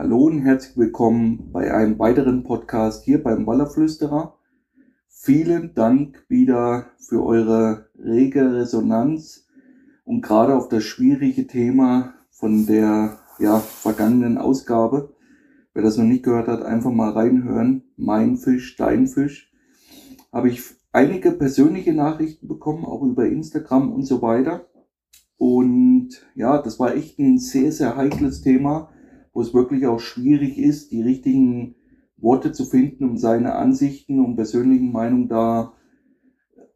Hallo und herzlich willkommen bei einem weiteren Podcast hier beim Wallerflüsterer. Vielen Dank wieder für eure rege Resonanz und gerade auf das schwierige Thema von der ja, vergangenen Ausgabe. Wer das noch nicht gehört hat, einfach mal reinhören. Mein Fisch, dein Fisch. Habe ich einige persönliche Nachrichten bekommen, auch über Instagram und so weiter. Und ja, das war echt ein sehr, sehr heikles Thema, wo es wirklich auch schwierig ist, die richtigen Worte zu finden, um seine Ansichten und persönlichen Meinungen da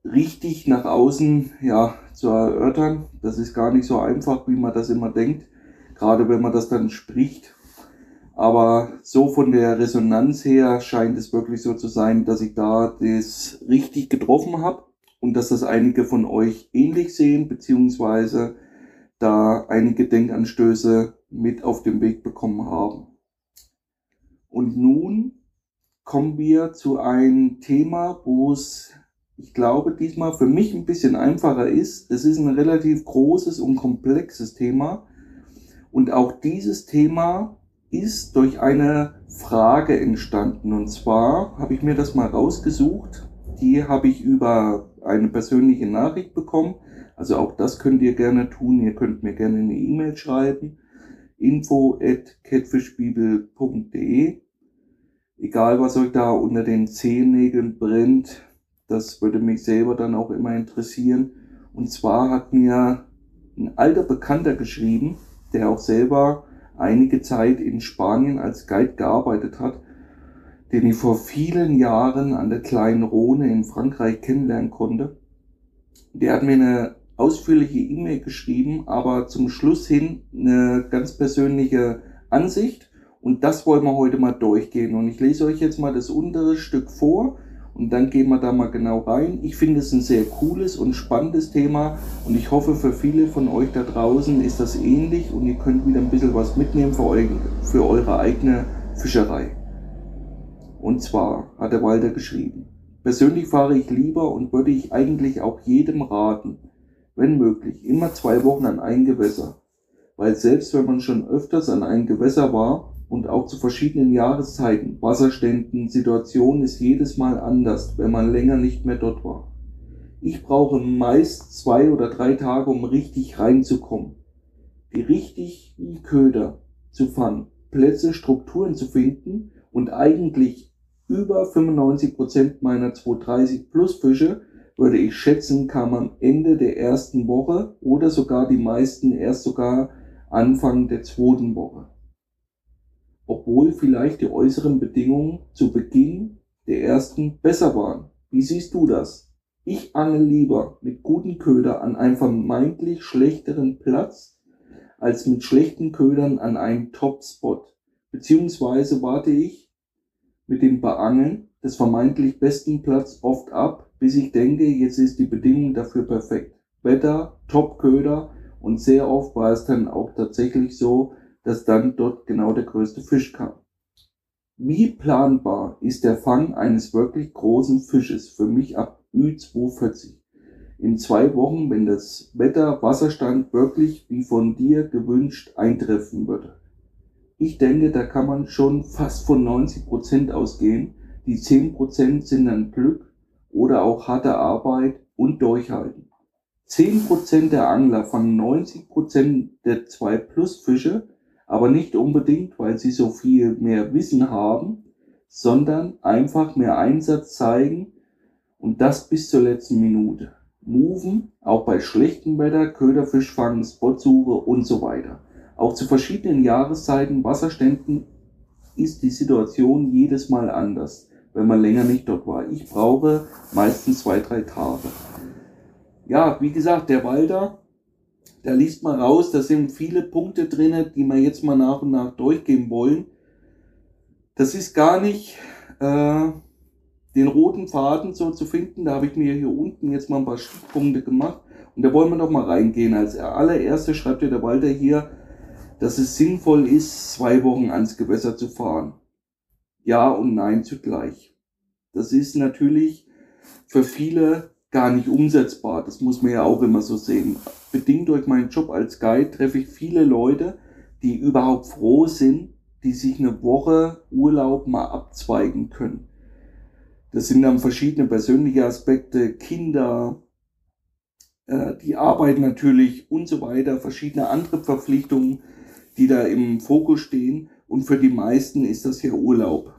richtig nach außen ja, zu erörtern. Das ist gar nicht so einfach, wie man das immer denkt, gerade wenn man das dann spricht. Aber so von der Resonanz her scheint es wirklich so zu sein, dass ich da das richtig getroffen habe und dass das einige von euch ähnlich sehen, beziehungsweise da einige Denkanstöße mit auf den Weg bekommen haben. Und nun kommen wir zu einem Thema, wo es, ich glaube, diesmal für mich ein bisschen einfacher ist. Es ist ein relativ großes und komplexes Thema. Und auch dieses Thema ist durch eine Frage entstanden. Und zwar habe ich mir das mal rausgesucht. Die habe ich über eine persönliche Nachricht bekommen. Also auch das könnt ihr gerne tun. Ihr könnt mir gerne eine E-Mail schreiben. info at catfishbibel.de Egal, was euch da unter den Zehennägeln brennt, das würde mich selber dann auch immer interessieren. Und zwar hat mir ein alter Bekannter geschrieben, der auch selber einige Zeit in Spanien als Guide gearbeitet hat, den ich vor vielen Jahren an der kleinen Rhone in Frankreich kennenlernen konnte. Der hat mir eine ausführliche E-Mail geschrieben, aber zum Schluss hin eine ganz persönliche Ansicht. Und das wollen wir heute mal durchgehen. Und ich lese euch jetzt mal das untere Stück vor und dann gehen wir da mal genau rein. Ich finde es ein sehr cooles und spannendes Thema und ich hoffe für viele von euch da draußen ist das ähnlich und ihr könnt wieder ein bisschen was mitnehmen für, eu für eure eigene Fischerei. Und zwar hat der Walter geschrieben, persönlich fahre ich lieber und würde ich eigentlich auch jedem raten, wenn möglich, immer zwei Wochen an ein Gewässer. Weil selbst wenn man schon öfters an ein Gewässer war, und auch zu verschiedenen Jahreszeiten, Wasserständen, Situationen ist jedes Mal anders, wenn man länger nicht mehr dort war. Ich brauche meist zwei oder drei Tage, um richtig reinzukommen. Die richtigen Köder zu fangen, Plätze, Strukturen zu finden und eigentlich über 95 Prozent meiner 230 Plus Fische würde ich schätzen, kam am Ende der ersten Woche oder sogar die meisten erst sogar Anfang der zweiten Woche obwohl vielleicht die äußeren Bedingungen zu Beginn der ersten besser waren. Wie siehst du das? Ich angel lieber mit guten Köder an einem vermeintlich schlechteren Platz als mit schlechten Ködern an einem Top-Spot. Beziehungsweise warte ich mit dem Beangeln des vermeintlich besten Platz oft ab, bis ich denke, jetzt ist die Bedingung dafür perfekt. Wetter, Top-Köder und sehr oft war es dann auch tatsächlich so, dass dann dort genau der größte Fisch kam. Wie planbar ist der Fang eines wirklich großen Fisches für mich ab Ü240? In zwei Wochen, wenn das Wetter, Wasserstand wirklich wie von dir gewünscht eintreffen würde. Ich denke, da kann man schon fast von 90 Prozent ausgehen. Die 10 Prozent sind dann Glück oder auch harte Arbeit und Durchhalten. 10% der Angler fangen 90% der 2 Plus Fische aber nicht unbedingt, weil sie so viel mehr Wissen haben, sondern einfach mehr Einsatz zeigen und das bis zur letzten Minute. Moven, auch bei schlechtem Wetter, Köderfisch fangen, Spotsuche und so weiter. Auch zu verschiedenen Jahreszeiten, Wasserständen ist die Situation jedes Mal anders, wenn man länger nicht dort war. Ich brauche meistens zwei, drei Tage. Ja, wie gesagt, der Walder da liest man raus, da sind viele Punkte drin, die wir jetzt mal nach und nach durchgehen wollen. Das ist gar nicht äh, den roten Faden so zu finden. Da habe ich mir hier unten jetzt mal ein paar Stichpunkte gemacht. Und da wollen wir doch mal reingehen. Als allererste schreibt ja der Walter hier, dass es sinnvoll ist, zwei Wochen ans Gewässer zu fahren. Ja und nein zugleich. Das ist natürlich für viele gar nicht umsetzbar. Das muss man ja auch immer so sehen. Bedingt durch meinen Job als Guide treffe ich viele Leute, die überhaupt froh sind, die sich eine Woche Urlaub mal abzweigen können. Das sind dann verschiedene persönliche Aspekte, Kinder, äh, die Arbeit natürlich und so weiter, verschiedene andere Verpflichtungen, die da im Fokus stehen. Und für die meisten ist das ja Urlaub.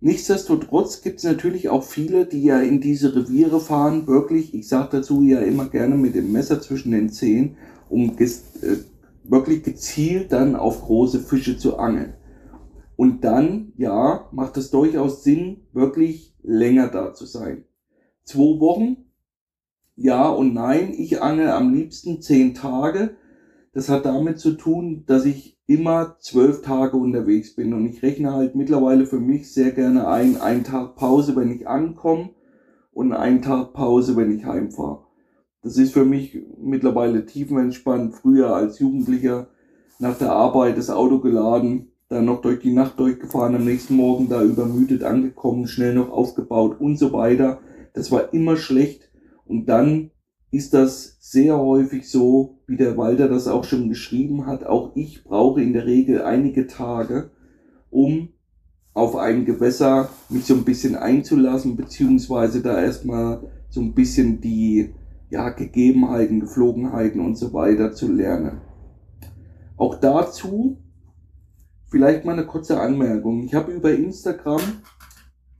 Nichtsdestotrotz gibt es natürlich auch viele, die ja in diese Reviere fahren, wirklich, ich sage dazu ja immer gerne mit dem Messer zwischen den Zehen, um äh, wirklich gezielt dann auf große Fische zu angeln. Und dann, ja, macht es durchaus Sinn, wirklich länger da zu sein. Zwei Wochen, ja und nein, ich angel am liebsten zehn Tage. Das hat damit zu tun, dass ich immer zwölf Tage unterwegs bin. Und ich rechne halt mittlerweile für mich sehr gerne ein, einen Tag Pause, wenn ich ankomme und einen Tag Pause, wenn ich heimfahre. Das ist für mich mittlerweile tiefenentspannt. Früher als Jugendlicher nach der Arbeit das Auto geladen, dann noch durch die Nacht durchgefahren, am nächsten Morgen da übermüdet angekommen, schnell noch aufgebaut und so weiter. Das war immer schlecht. Und dann ist das sehr häufig so, wie der Walter das auch schon geschrieben hat. Auch ich brauche in der Regel einige Tage, um auf ein Gewässer mich so ein bisschen einzulassen, beziehungsweise da erstmal so ein bisschen die ja, Gegebenheiten, Geflogenheiten und so weiter zu lernen. Auch dazu vielleicht mal eine kurze Anmerkung. Ich habe über Instagram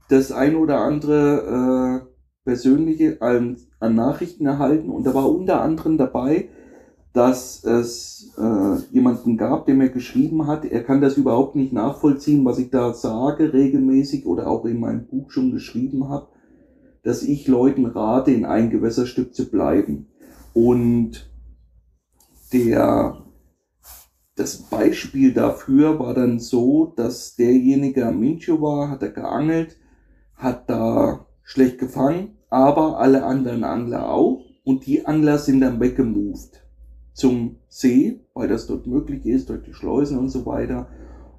das ein oder andere äh, persönliche an, an Nachrichten erhalten und da war unter anderem dabei, dass es äh, jemanden gab, der mir geschrieben hat, er kann das überhaupt nicht nachvollziehen, was ich da sage regelmäßig oder auch in meinem Buch schon geschrieben habe, dass ich Leuten rate, in ein Gewässerstück zu bleiben. Und der, das Beispiel dafür war dann so, dass derjenige am Mincho war, hat er geangelt, hat da schlecht gefangen aber alle anderen Angler auch. Und die Angler sind dann weggemoved zum See, weil das dort möglich ist, durch die Schleusen und so weiter.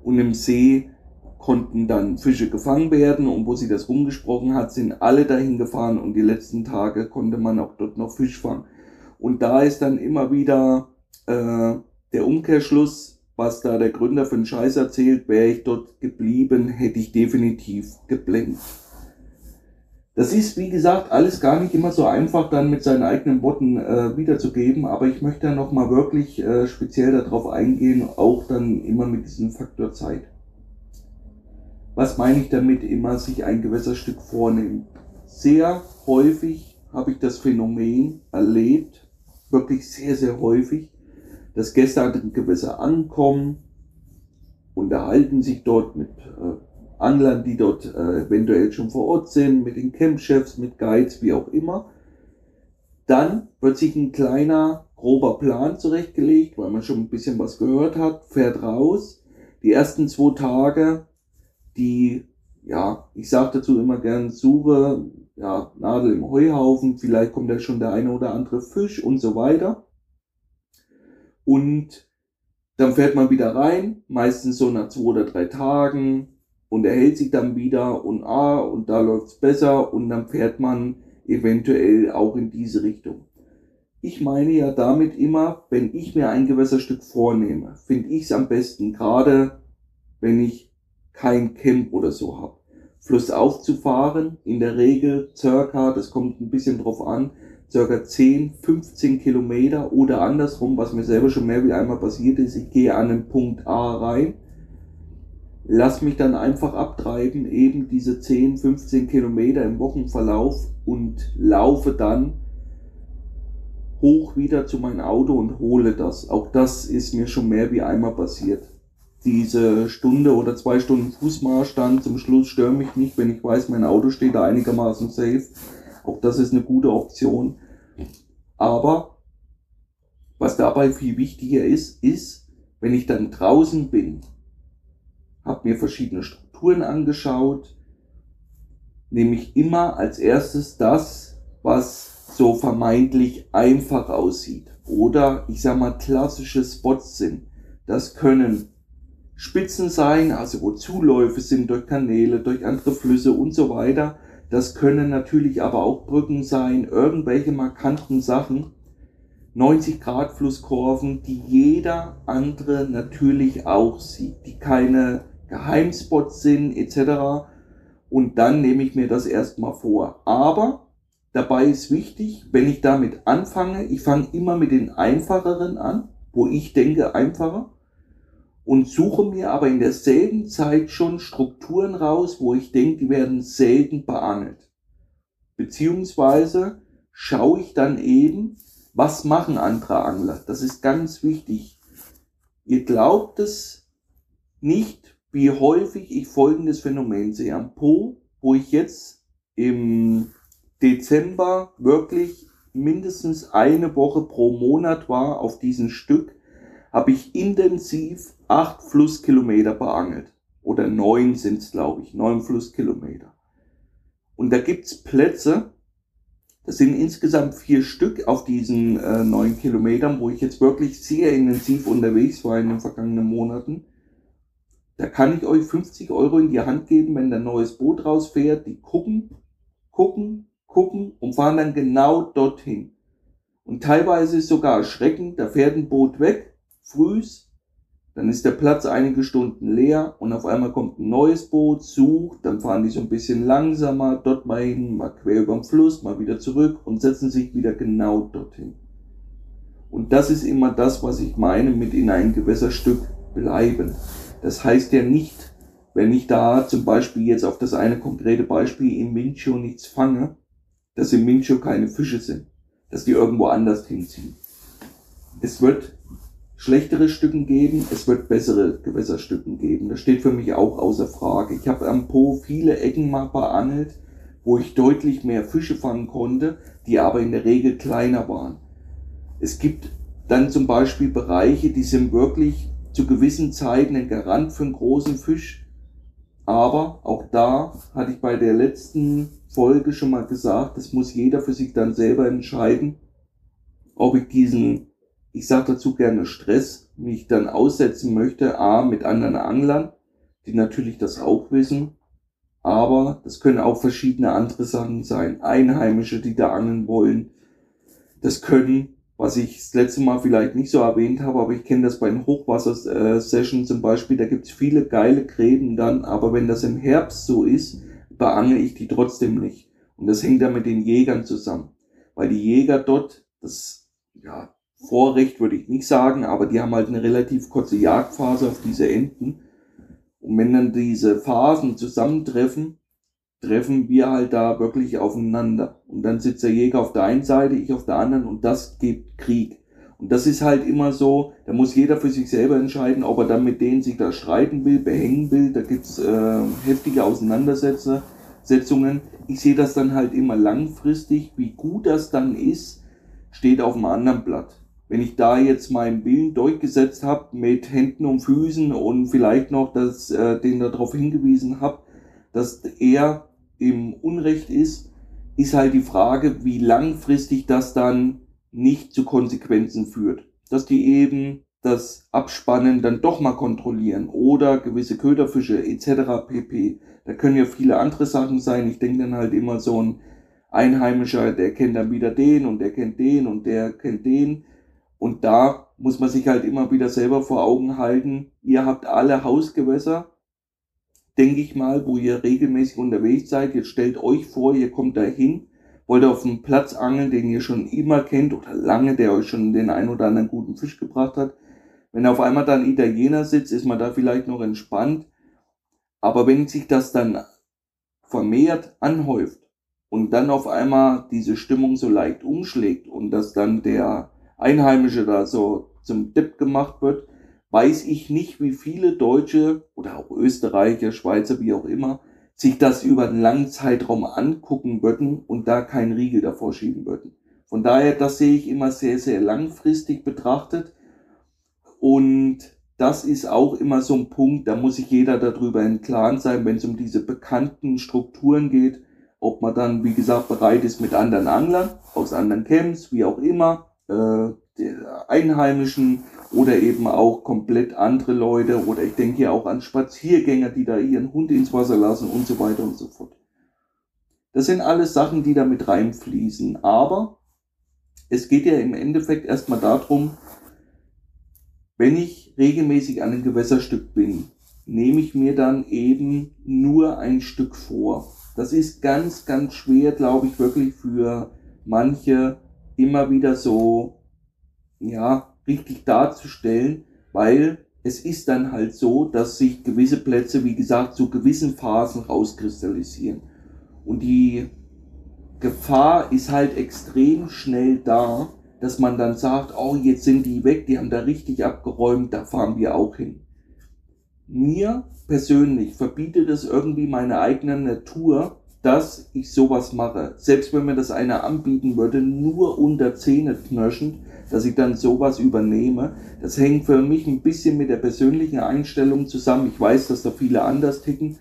Und im See konnten dann Fische gefangen werden und wo sie das rumgesprochen hat, sind alle dahin gefahren und die letzten Tage konnte man auch dort noch Fisch fangen. Und da ist dann immer wieder äh, der Umkehrschluss, was da der Gründer für einen Scheiß erzählt, wäre ich dort geblieben, hätte ich definitiv geblendet. Das ist, wie gesagt, alles gar nicht immer so einfach dann mit seinen eigenen Worten äh, wiederzugeben, aber ich möchte dann nochmal wirklich äh, speziell darauf eingehen, auch dann immer mit diesem Faktor Zeit. Was meine ich damit immer, sich ein Gewässerstück vornehmen? Sehr häufig habe ich das Phänomen erlebt, wirklich sehr, sehr häufig, dass Gäste an dem Gewässer ankommen, unterhalten sich dort mit äh, Anglern, die dort äh, eventuell schon vor Ort sind, mit den Campchefs, mit Guides, wie auch immer. Dann wird sich ein kleiner, grober Plan zurechtgelegt, weil man schon ein bisschen was gehört hat, fährt raus. Die ersten zwei Tage, die, ja, ich sage dazu immer gern, suche, ja, Nadel im Heuhaufen, vielleicht kommt da schon der eine oder andere Fisch und so weiter. Und dann fährt man wieder rein, meistens so nach zwei oder drei Tagen, und er hält sich dann wieder und ah, und da läuft's besser und dann fährt man eventuell auch in diese Richtung. Ich meine ja damit immer, wenn ich mir ein Gewässerstück vornehme, finde ich es am besten, gerade wenn ich kein Camp oder so habe. Flussauf zu fahren, in der Regel circa, das kommt ein bisschen drauf an, circa 10, 15 Kilometer oder andersrum, was mir selber schon mehr wie einmal passiert ist, ich gehe an den Punkt A rein, lass mich dann einfach abtreiben, eben diese 10, 15 Kilometer im Wochenverlauf und laufe dann hoch wieder zu meinem Auto und hole das. Auch das ist mir schon mehr wie einmal passiert. Diese Stunde oder zwei Stunden Fußmarsch dann zum Schluss stört mich nicht, wenn ich weiß, mein Auto steht da einigermaßen safe. Auch das ist eine gute Option. Aber was dabei viel wichtiger ist, ist, wenn ich dann draußen bin habe mir verschiedene Strukturen angeschaut, nämlich immer als erstes das, was so vermeintlich einfach aussieht oder ich sag mal klassische Spots sind. Das können Spitzen sein, also wo Zuläufe sind durch Kanäle, durch andere Flüsse und so weiter. Das können natürlich aber auch Brücken sein, irgendwelche markanten Sachen, 90 Grad Flusskurven, die jeder andere natürlich auch sieht, die keine Geheimspots sind etc. Und dann nehme ich mir das erstmal vor. Aber dabei ist wichtig, wenn ich damit anfange, ich fange immer mit den einfacheren an, wo ich denke einfacher und suche mir aber in derselben Zeit schon Strukturen raus, wo ich denke, die werden selten beangelt. Beziehungsweise schaue ich dann eben, was machen andere Angler? Das ist ganz wichtig. Ihr glaubt es nicht, wie häufig ich folgendes Phänomen sehe. Am Po, wo ich jetzt im Dezember wirklich mindestens eine Woche pro Monat war auf diesem Stück, habe ich intensiv acht Flusskilometer beangelt. Oder neun sind es, glaube ich, neun Flusskilometer. Und da gibt's Plätze, das sind insgesamt vier Stück auf diesen äh, neun Kilometern, wo ich jetzt wirklich sehr intensiv unterwegs war in den vergangenen Monaten. Da kann ich euch 50 Euro in die Hand geben, wenn ein neues Boot rausfährt. Die gucken, gucken, gucken und fahren dann genau dorthin. Und teilweise ist sogar erschreckend, da fährt ein Boot weg, frühs, dann ist der Platz einige Stunden leer und auf einmal kommt ein neues Boot, sucht, dann fahren die so ein bisschen langsamer, dort mal hin, mal quer über den Fluss, mal wieder zurück und setzen sich wieder genau dorthin. Und das ist immer das, was ich meine mit in ein Gewässerstück bleiben. Das heißt ja nicht, wenn ich da zum Beispiel jetzt auf das eine konkrete Beispiel im Mincho nichts fange, dass im Mincho keine Fische sind, dass die irgendwo anders hinziehen. Es wird schlechtere Stücken geben, es wird bessere Gewässerstücken geben. Das steht für mich auch außer Frage. Ich habe am Po viele Ecken mal beangelt, wo ich deutlich mehr Fische fangen konnte, die aber in der Regel kleiner waren. Es gibt dann zum Beispiel Bereiche, die sind wirklich zu gewissen Zeiten ein Garant für einen großen Fisch. Aber auch da hatte ich bei der letzten Folge schon mal gesagt, das muss jeder für sich dann selber entscheiden, ob ich diesen ich sage dazu gerne Stress, mich dann aussetzen möchte, a, mit anderen Anglern, die natürlich das auch wissen, aber das können auch verschiedene andere Sachen sein. Einheimische, die da angeln wollen. Das können, was ich das letzte Mal vielleicht nicht so erwähnt habe, aber ich kenne das bei den Hochwasser-Sessions zum Beispiel, da gibt's viele geile Gräben dann, aber wenn das im Herbst so ist, beangel ich die trotzdem nicht. Und das hängt dann mit den Jägern zusammen. Weil die Jäger dort, das, ja, Vorrecht würde ich nicht sagen, aber die haben halt eine relativ kurze Jagdphase auf diese Enten. Und wenn dann diese Phasen zusammentreffen, treffen wir halt da wirklich aufeinander. Und dann sitzt der Jäger auf der einen Seite, ich auf der anderen und das gibt Krieg. Und das ist halt immer so, da muss jeder für sich selber entscheiden, ob er dann mit denen sich da streiten will, behängen will. Da gibt's äh, heftige Auseinandersetzungen. Ich sehe das dann halt immer langfristig. Wie gut das dann ist, steht auf einem anderen Blatt wenn ich da jetzt meinen Willen durchgesetzt habe mit Händen und Füßen und vielleicht noch das, äh, den darauf hingewiesen habe, dass er im Unrecht ist, ist halt die Frage, wie langfristig das dann nicht zu Konsequenzen führt. Dass die eben das Abspannen dann doch mal kontrollieren oder gewisse Köderfische etc. pp. Da können ja viele andere Sachen sein. Ich denke dann halt immer so ein Einheimischer, der kennt dann wieder den und der kennt den und der kennt den. Und da muss man sich halt immer wieder selber vor Augen halten, ihr habt alle Hausgewässer, denke ich mal, wo ihr regelmäßig unterwegs seid. Jetzt stellt euch vor, ihr kommt da hin, wollt auf einen Platz angeln, den ihr schon immer kennt oder lange, der euch schon den ein oder anderen guten Fisch gebracht hat. Wenn auf einmal dann Italiener sitzt, ist man da vielleicht noch entspannt. Aber wenn sich das dann vermehrt anhäuft und dann auf einmal diese Stimmung so leicht umschlägt und dass dann der Einheimische da so zum Depp gemacht wird, weiß ich nicht, wie viele Deutsche oder auch Österreicher, Schweizer, wie auch immer, sich das über einen langen Zeitraum angucken würden und da keinen Riegel davor schieben würden. Von daher, das sehe ich immer sehr, sehr langfristig betrachtet. Und das ist auch immer so ein Punkt, da muss sich jeder darüber im Klaren sein, wenn es um diese bekannten Strukturen geht, ob man dann, wie gesagt, bereit ist mit anderen Anglern, aus anderen Camps, wie auch immer, äh, Einheimischen oder eben auch komplett andere Leute oder ich denke ja auch an Spaziergänger, die da ihren Hund ins Wasser lassen und so weiter und so fort. Das sind alles Sachen, die da mit reinfließen. Aber es geht ja im Endeffekt erstmal darum, wenn ich regelmäßig an einem Gewässerstück bin, nehme ich mir dann eben nur ein Stück vor. Das ist ganz, ganz schwer, glaube ich, wirklich für manche immer wieder so, ja, richtig darzustellen, weil es ist dann halt so, dass sich gewisse Plätze, wie gesagt, zu gewissen Phasen rauskristallisieren. Und die Gefahr ist halt extrem schnell da, dass man dann sagt, oh, jetzt sind die weg, die haben da richtig abgeräumt, da fahren wir auch hin. Mir persönlich verbietet es irgendwie meine eigene Natur, dass ich sowas mache. Selbst wenn mir das einer anbieten würde, nur unter Zähne knirschend, dass ich dann sowas übernehme. Das hängt für mich ein bisschen mit der persönlichen Einstellung zusammen. Ich weiß, dass da viele anders ticken,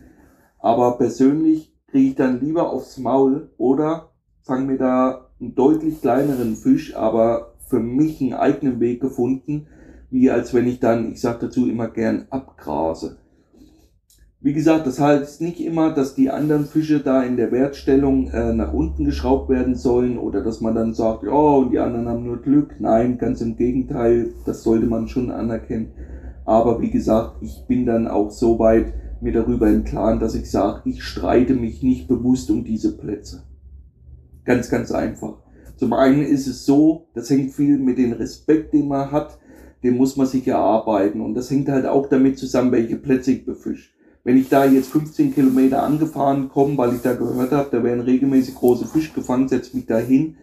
aber persönlich kriege ich dann lieber aufs Maul oder fange mir da einen deutlich kleineren Fisch, aber für mich einen eigenen Weg gefunden, wie als wenn ich dann, ich sage dazu immer gern, abgrase. Wie gesagt, das heißt nicht immer, dass die anderen Fische da in der Wertstellung äh, nach unten geschraubt werden sollen oder dass man dann sagt, ja, oh, und die anderen haben nur Glück. Nein, ganz im Gegenteil, das sollte man schon anerkennen. Aber wie gesagt, ich bin dann auch so weit mir darüber im Klaren, dass ich sage, ich streite mich nicht bewusst um diese Plätze. Ganz, ganz einfach. Zum einen ist es so, das hängt viel mit dem Respekt, den man hat, den muss man sich erarbeiten. Und das hängt halt auch damit zusammen, welche Plätze ich befische. Wenn ich da jetzt 15 Kilometer angefahren komme, weil ich da gehört habe, da werden regelmäßig große Fische gefangen, setze mich da hin.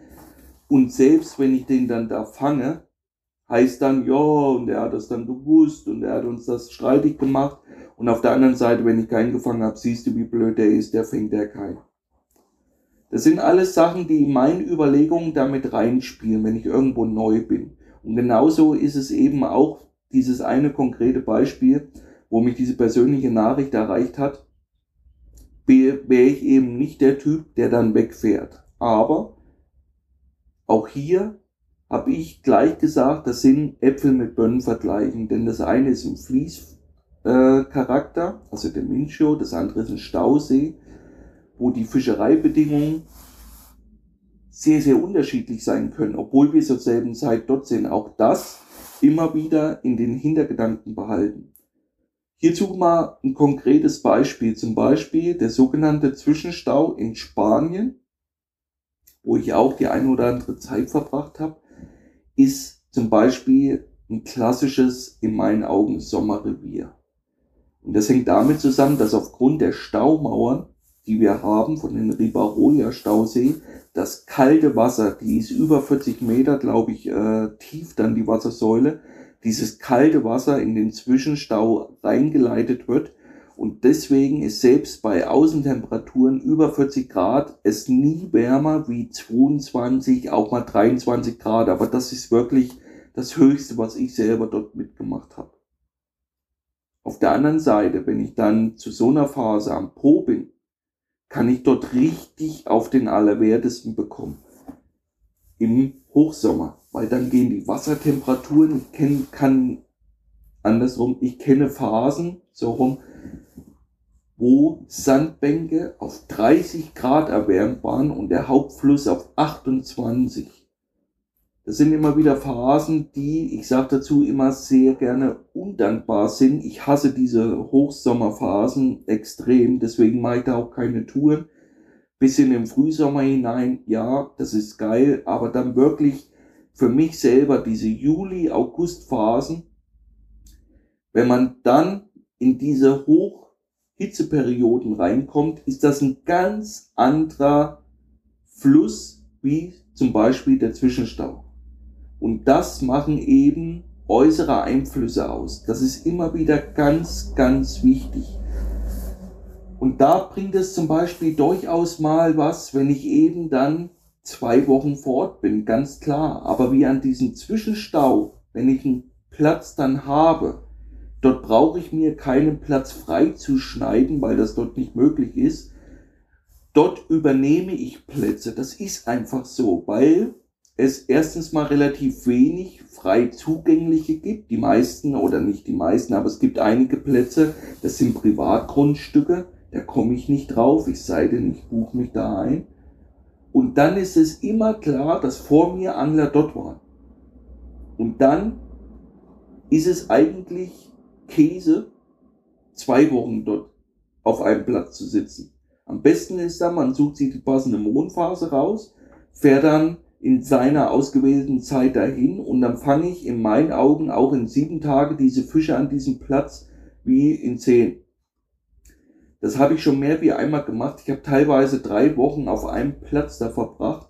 Und selbst wenn ich den dann da fange, heißt dann, ja, und er hat das dann gewusst und er hat uns das streitig gemacht. Und auf der anderen Seite, wenn ich keinen gefangen habe, siehst du, wie blöd der ist, der fängt der keinen. Das sind alles Sachen, die in meine Überlegungen damit reinspielen, wenn ich irgendwo neu bin. Und genauso ist es eben auch dieses eine konkrete Beispiel, wo mich diese persönliche Nachricht erreicht hat, wäre ich eben nicht der Typ, der dann wegfährt. Aber auch hier habe ich gleich gesagt, das sind Äpfel mit Birnen vergleichen, denn das eine ist ein Fließcharakter, äh, also der Mincho, das andere ist ein Stausee, wo die Fischereibedingungen sehr, sehr unterschiedlich sein können, obwohl wir zur selben Zeit dort sind. Auch das immer wieder in den Hintergedanken behalten. Hierzu mal ein konkretes Beispiel, zum Beispiel der sogenannte Zwischenstau in Spanien, wo ich auch die eine oder andere Zeit verbracht habe, ist zum Beispiel ein klassisches, in meinen Augen, Sommerrevier. Und das hängt damit zusammen, dass aufgrund der Staumauern, die wir haben von den Ribaroja Stausee, das kalte Wasser, die ist über 40 Meter, glaube ich, äh, tief dann die Wassersäule, dieses kalte Wasser in den Zwischenstau reingeleitet wird. Und deswegen ist selbst bei Außentemperaturen über 40 Grad es nie wärmer wie 22, auch mal 23 Grad. Aber das ist wirklich das Höchste, was ich selber dort mitgemacht habe. Auf der anderen Seite, wenn ich dann zu so einer Phase am Po bin, kann ich dort richtig auf den Allerwertesten bekommen. Im Hochsommer weil dann gehen die Wassertemperaturen, ich kenn, kann andersrum, ich kenne Phasen, so rum, wo Sandbänke auf 30 Grad erwärmt waren und der Hauptfluss auf 28. Das sind immer wieder Phasen, die, ich sage dazu, immer sehr gerne undankbar sind. Ich hasse diese Hochsommerphasen extrem, deswegen mache ich da auch keine Touren. Bis in den Frühsommer hinein, ja, das ist geil, aber dann wirklich für mich selber diese Juli-August-Phasen, wenn man dann in diese Hochhitzeperioden reinkommt, ist das ein ganz anderer Fluss wie zum Beispiel der Zwischenstau. Und das machen eben äußere Einflüsse aus. Das ist immer wieder ganz, ganz wichtig. Und da bringt es zum Beispiel durchaus mal was, wenn ich eben dann zwei Wochen vor Ort bin, ganz klar. Aber wie an diesem Zwischenstau, wenn ich einen Platz dann habe, dort brauche ich mir keinen Platz frei zu schneiden, weil das dort nicht möglich ist. Dort übernehme ich Plätze. Das ist einfach so, weil es erstens mal relativ wenig frei zugängliche gibt. Die meisten oder nicht die meisten, aber es gibt einige Plätze, das sind Privatgrundstücke. Da komme ich nicht drauf, ich sei denn, ich buche mich da ein. Und dann ist es immer klar, dass vor mir Angler dort waren. Und dann ist es eigentlich Käse, zwei Wochen dort auf einem Platz zu sitzen. Am besten ist dann, man sucht sich die passende Mondphase raus, fährt dann in seiner ausgewählten Zeit dahin und dann fange ich in meinen Augen auch in sieben Tage diese Fische an diesem Platz wie in zehn. Das habe ich schon mehr wie einmal gemacht. Ich habe teilweise drei Wochen auf einem Platz da verbracht.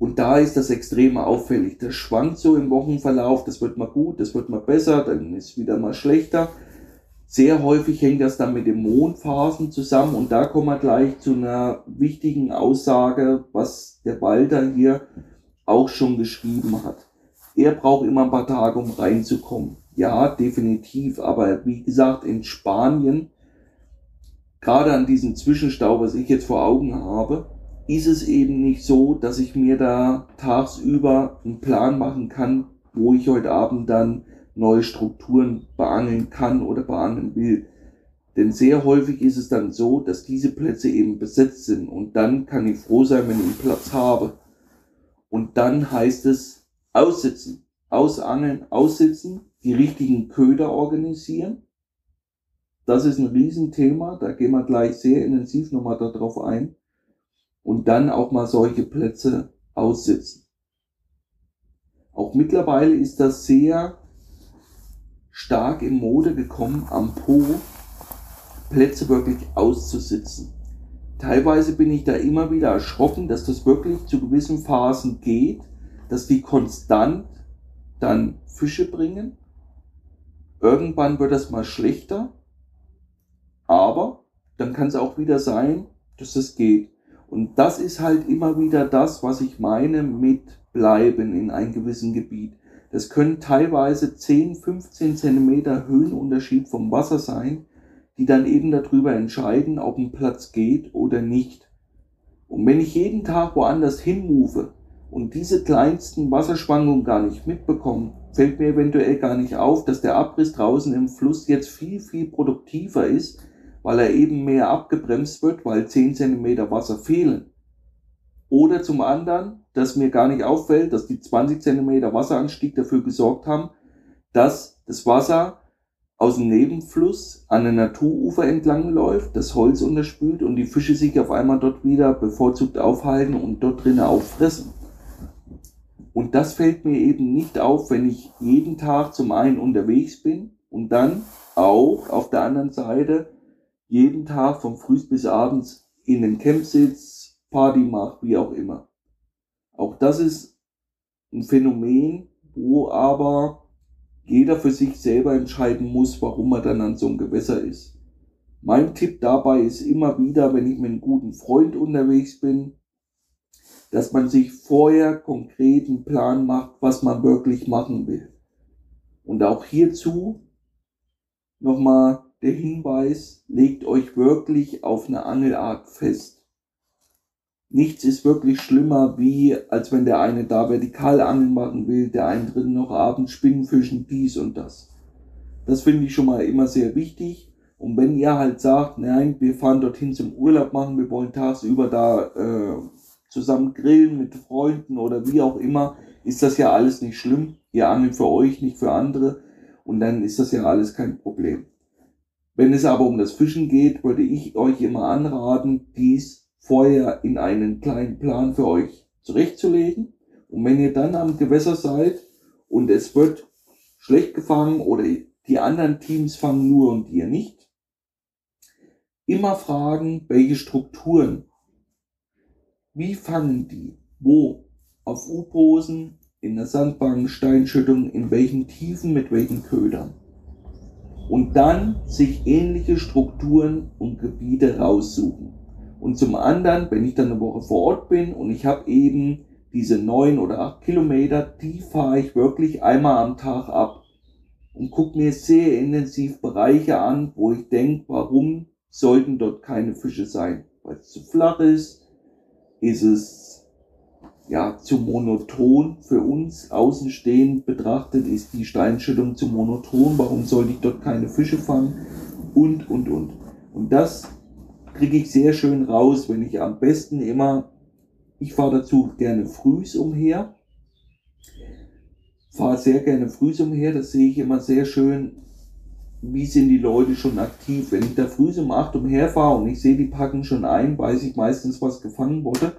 Und da ist das extrem auffällig. Das schwankt so im Wochenverlauf. Das wird mal gut, das wird mal besser, dann ist wieder mal schlechter. Sehr häufig hängt das dann mit den Mondphasen zusammen. Und da kommen wir gleich zu einer wichtigen Aussage, was der Walter hier auch schon geschrieben hat. Er braucht immer ein paar Tage, um reinzukommen. Ja, definitiv. Aber wie gesagt, in Spanien gerade an diesem Zwischenstau, was ich jetzt vor Augen habe, ist es eben nicht so, dass ich mir da tagsüber einen Plan machen kann, wo ich heute Abend dann neue Strukturen beangeln kann oder beangeln will. Denn sehr häufig ist es dann so, dass diese Plätze eben besetzt sind und dann kann ich froh sein, wenn ich einen Platz habe. Und dann heißt es aussitzen, ausangeln, aussitzen, die richtigen Köder organisieren das ist ein Riesenthema, da gehen wir gleich sehr intensiv nochmal darauf ein. Und dann auch mal solche Plätze aussitzen. Auch mittlerweile ist das sehr stark in Mode gekommen, am Po Plätze wirklich auszusitzen. Teilweise bin ich da immer wieder erschrocken, dass das wirklich zu gewissen Phasen geht, dass die konstant dann Fische bringen. Irgendwann wird das mal schlechter aber dann kann es auch wieder sein, dass es geht. Und das ist halt immer wieder das, was ich meine mit bleiben in einem gewissen Gebiet. Das können teilweise 10, 15 Zentimeter Höhenunterschied vom Wasser sein, die dann eben darüber entscheiden, ob ein Platz geht oder nicht. Und wenn ich jeden Tag woanders hinmove und diese kleinsten Wasserschwankungen gar nicht mitbekomme, fällt mir eventuell gar nicht auf, dass der Abriss draußen im Fluss jetzt viel, viel produktiver ist, weil er eben mehr abgebremst wird, weil 10 cm Wasser fehlen. Oder zum anderen, dass mir gar nicht auffällt, dass die 20 cm Wasseranstieg dafür gesorgt haben, dass das Wasser aus dem Nebenfluss an der Naturufer entlang läuft, das Holz unterspült und die Fische sich auf einmal dort wieder bevorzugt aufhalten und dort drinnen auffressen. Und das fällt mir eben nicht auf, wenn ich jeden Tag zum einen unterwegs bin und dann auch auf der anderen Seite jeden Tag vom Früh bis abends in den Camp sitzt, Party macht, wie auch immer. Auch das ist ein Phänomen, wo aber jeder für sich selber entscheiden muss, warum er dann an so einem Gewässer ist. Mein Tipp dabei ist immer wieder, wenn ich mit einem guten Freund unterwegs bin, dass man sich vorher konkreten Plan macht, was man wirklich machen will. Und auch hierzu nochmal der Hinweis, legt euch wirklich auf eine Angelart fest. Nichts ist wirklich schlimmer, wie als wenn der eine da vertikal angeln machen will, der eine drin noch abends Spinnenfischen, dies und das. Das finde ich schon mal immer sehr wichtig. Und wenn ihr halt sagt, nein, wir fahren dorthin zum Urlaub machen, wir wollen tagsüber da äh, zusammen grillen mit Freunden oder wie auch immer, ist das ja alles nicht schlimm. Ihr angelt für euch, nicht für andere. Und dann ist das ja alles kein Problem. Wenn es aber um das Fischen geht, würde ich euch immer anraten, dies vorher in einen kleinen Plan für euch zurechtzulegen. Und wenn ihr dann am Gewässer seid und es wird schlecht gefangen oder die anderen Teams fangen nur und ihr nicht, immer fragen, welche Strukturen, wie fangen die, wo, auf U-Posen, in der Sandbank, Steinschüttung, in welchen Tiefen, mit welchen Ködern und dann sich ähnliche Strukturen und Gebiete raussuchen. Und zum anderen, wenn ich dann eine Woche vor Ort bin und ich habe eben diese neun oder acht Kilometer, die fahre ich wirklich einmal am Tag ab und gucke mir sehr intensiv Bereiche an, wo ich denke, warum sollten dort keine Fische sein? Weil es zu flach ist, ist es ja, zu monoton für uns außenstehend betrachtet, ist die Steinschüttung zu monoton, warum sollte ich dort keine Fische fangen und, und, und. Und das kriege ich sehr schön raus, wenn ich am besten immer Ich fahre dazu gerne frühs umher. Fahre sehr gerne frühs umher. Das sehe ich immer sehr schön. Wie sind die Leute schon aktiv? Wenn ich da früh um 8 umherfahre und ich sehe, die packen schon ein, weiß ich meistens, was gefangen wurde.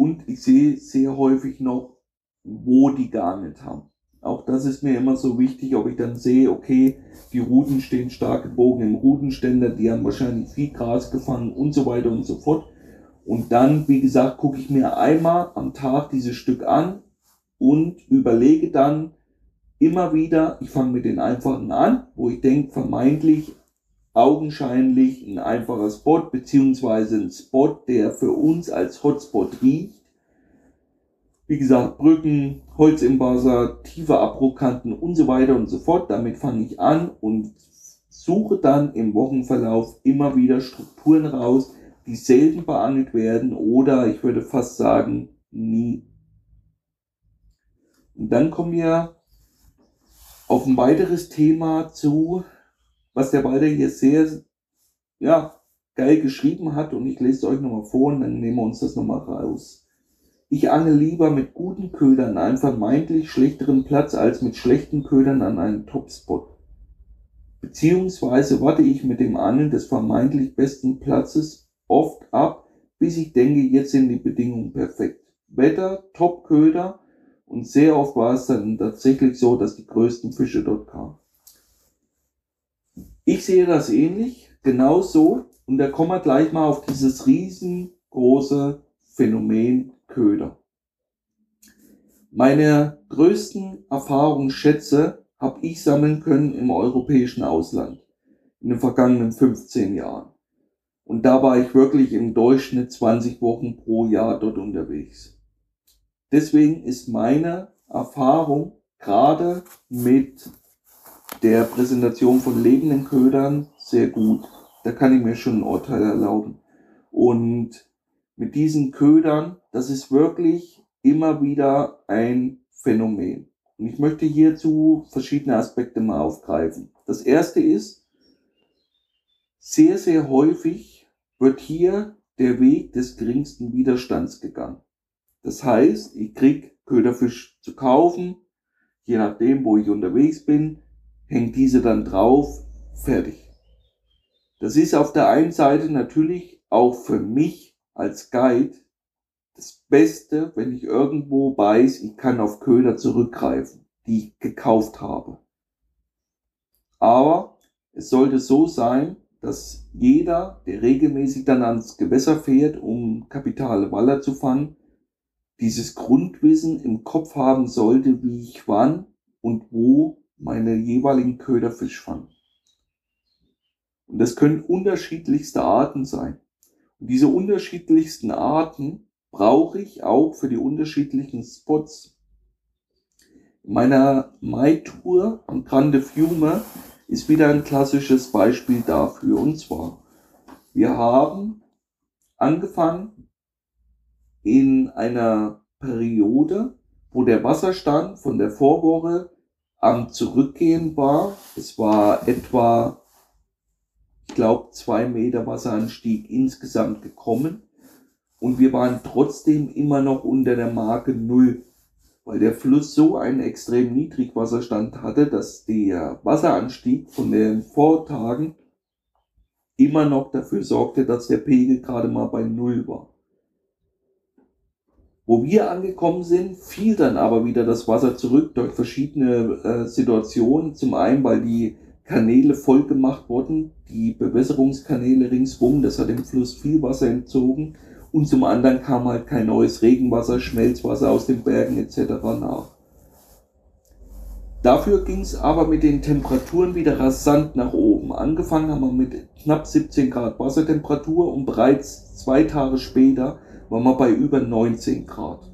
Und ich sehe sehr häufig noch, wo die geangelt haben. Auch das ist mir immer so wichtig, ob ich dann sehe, okay, die Ruten stehen stark gebogen im Rutenständer, die haben wahrscheinlich viel Gras gefangen und so weiter und so fort. Und dann, wie gesagt, gucke ich mir einmal am Tag dieses Stück an und überlege dann immer wieder, ich fange mit den einfachen an, wo ich denke, vermeintlich, augenscheinlich ein einfacher Spot, beziehungsweise ein Spot, der für uns als Hotspot riecht wie gesagt, Brücken, Holz im Wasser, tiefe Abbruchkanten und so weiter und so fort. Damit fange ich an und suche dann im Wochenverlauf immer wieder Strukturen raus, die selten beangelt werden oder ich würde fast sagen, nie. Und dann kommen wir auf ein weiteres Thema zu, was der Walter hier sehr, ja, geil geschrieben hat und ich lese es euch nochmal vor und dann nehmen wir uns das nochmal raus. Ich angel lieber mit guten Ködern an einem vermeintlich schlechteren Platz als mit schlechten Ködern an einem Topspot. Beziehungsweise warte ich mit dem Angeln des vermeintlich besten Platzes oft ab, bis ich denke, jetzt sind die Bedingungen perfekt. Wetter, Top-Köder und sehr oft war es dann tatsächlich so, dass die größten Fische dort kamen. Ich sehe das ähnlich, genau so. Und da kommen wir gleich mal auf dieses riesengroße Phänomen Köder. Meine größten Erfahrungsschätze habe ich sammeln können im europäischen Ausland in den vergangenen 15 Jahren. Und da war ich wirklich im Durchschnitt 20 Wochen pro Jahr dort unterwegs. Deswegen ist meine Erfahrung gerade mit der Präsentation von lebenden Ködern sehr gut. Da kann ich mir schon ein Urteil erlauben. Und mit diesen Ködern, das ist wirklich immer wieder ein Phänomen. Und ich möchte hierzu verschiedene Aspekte mal aufgreifen. Das erste ist, sehr, sehr häufig wird hier der Weg des geringsten Widerstands gegangen. Das heißt, ich krieg Köderfisch zu kaufen, je nachdem, wo ich unterwegs bin, hängt diese dann drauf, fertig. Das ist auf der einen Seite natürlich auch für mich als Guide das Beste, wenn ich irgendwo weiß, ich kann auf Köder zurückgreifen, die ich gekauft habe. Aber es sollte so sein, dass jeder, der regelmäßig dann ans Gewässer fährt, um kapitale Waller zu fangen, dieses Grundwissen im Kopf haben sollte, wie ich wann und wo meine jeweiligen Köderfisch fange. Und das können unterschiedlichste Arten sein. Und diese unterschiedlichsten Arten brauche ich auch für die unterschiedlichen Spots. In meiner Mai-Tour am Grande Fiume ist wieder ein klassisches Beispiel dafür. Und zwar, wir haben angefangen in einer Periode, wo der Wasserstand von der Vorwoche am Zurückgehen war. Es war etwa ich glaube, zwei Meter Wasseranstieg insgesamt gekommen. Und wir waren trotzdem immer noch unter der Marke Null, weil der Fluss so einen extrem Niedrigwasserstand hatte, dass der Wasseranstieg von den Vortagen immer noch dafür sorgte, dass der Pegel gerade mal bei Null war. Wo wir angekommen sind, fiel dann aber wieder das Wasser zurück durch verschiedene äh, Situationen. Zum einen, weil die Kanäle voll gemacht wurden, die Bewässerungskanäle ringsrum, das hat dem Fluss viel Wasser entzogen und zum anderen kam halt kein neues Regenwasser, Schmelzwasser aus den Bergen etc. nach. Dafür ging es aber mit den Temperaturen wieder rasant nach oben. Angefangen haben wir mit knapp 17 Grad Wassertemperatur und bereits zwei Tage später waren wir bei über 19 Grad.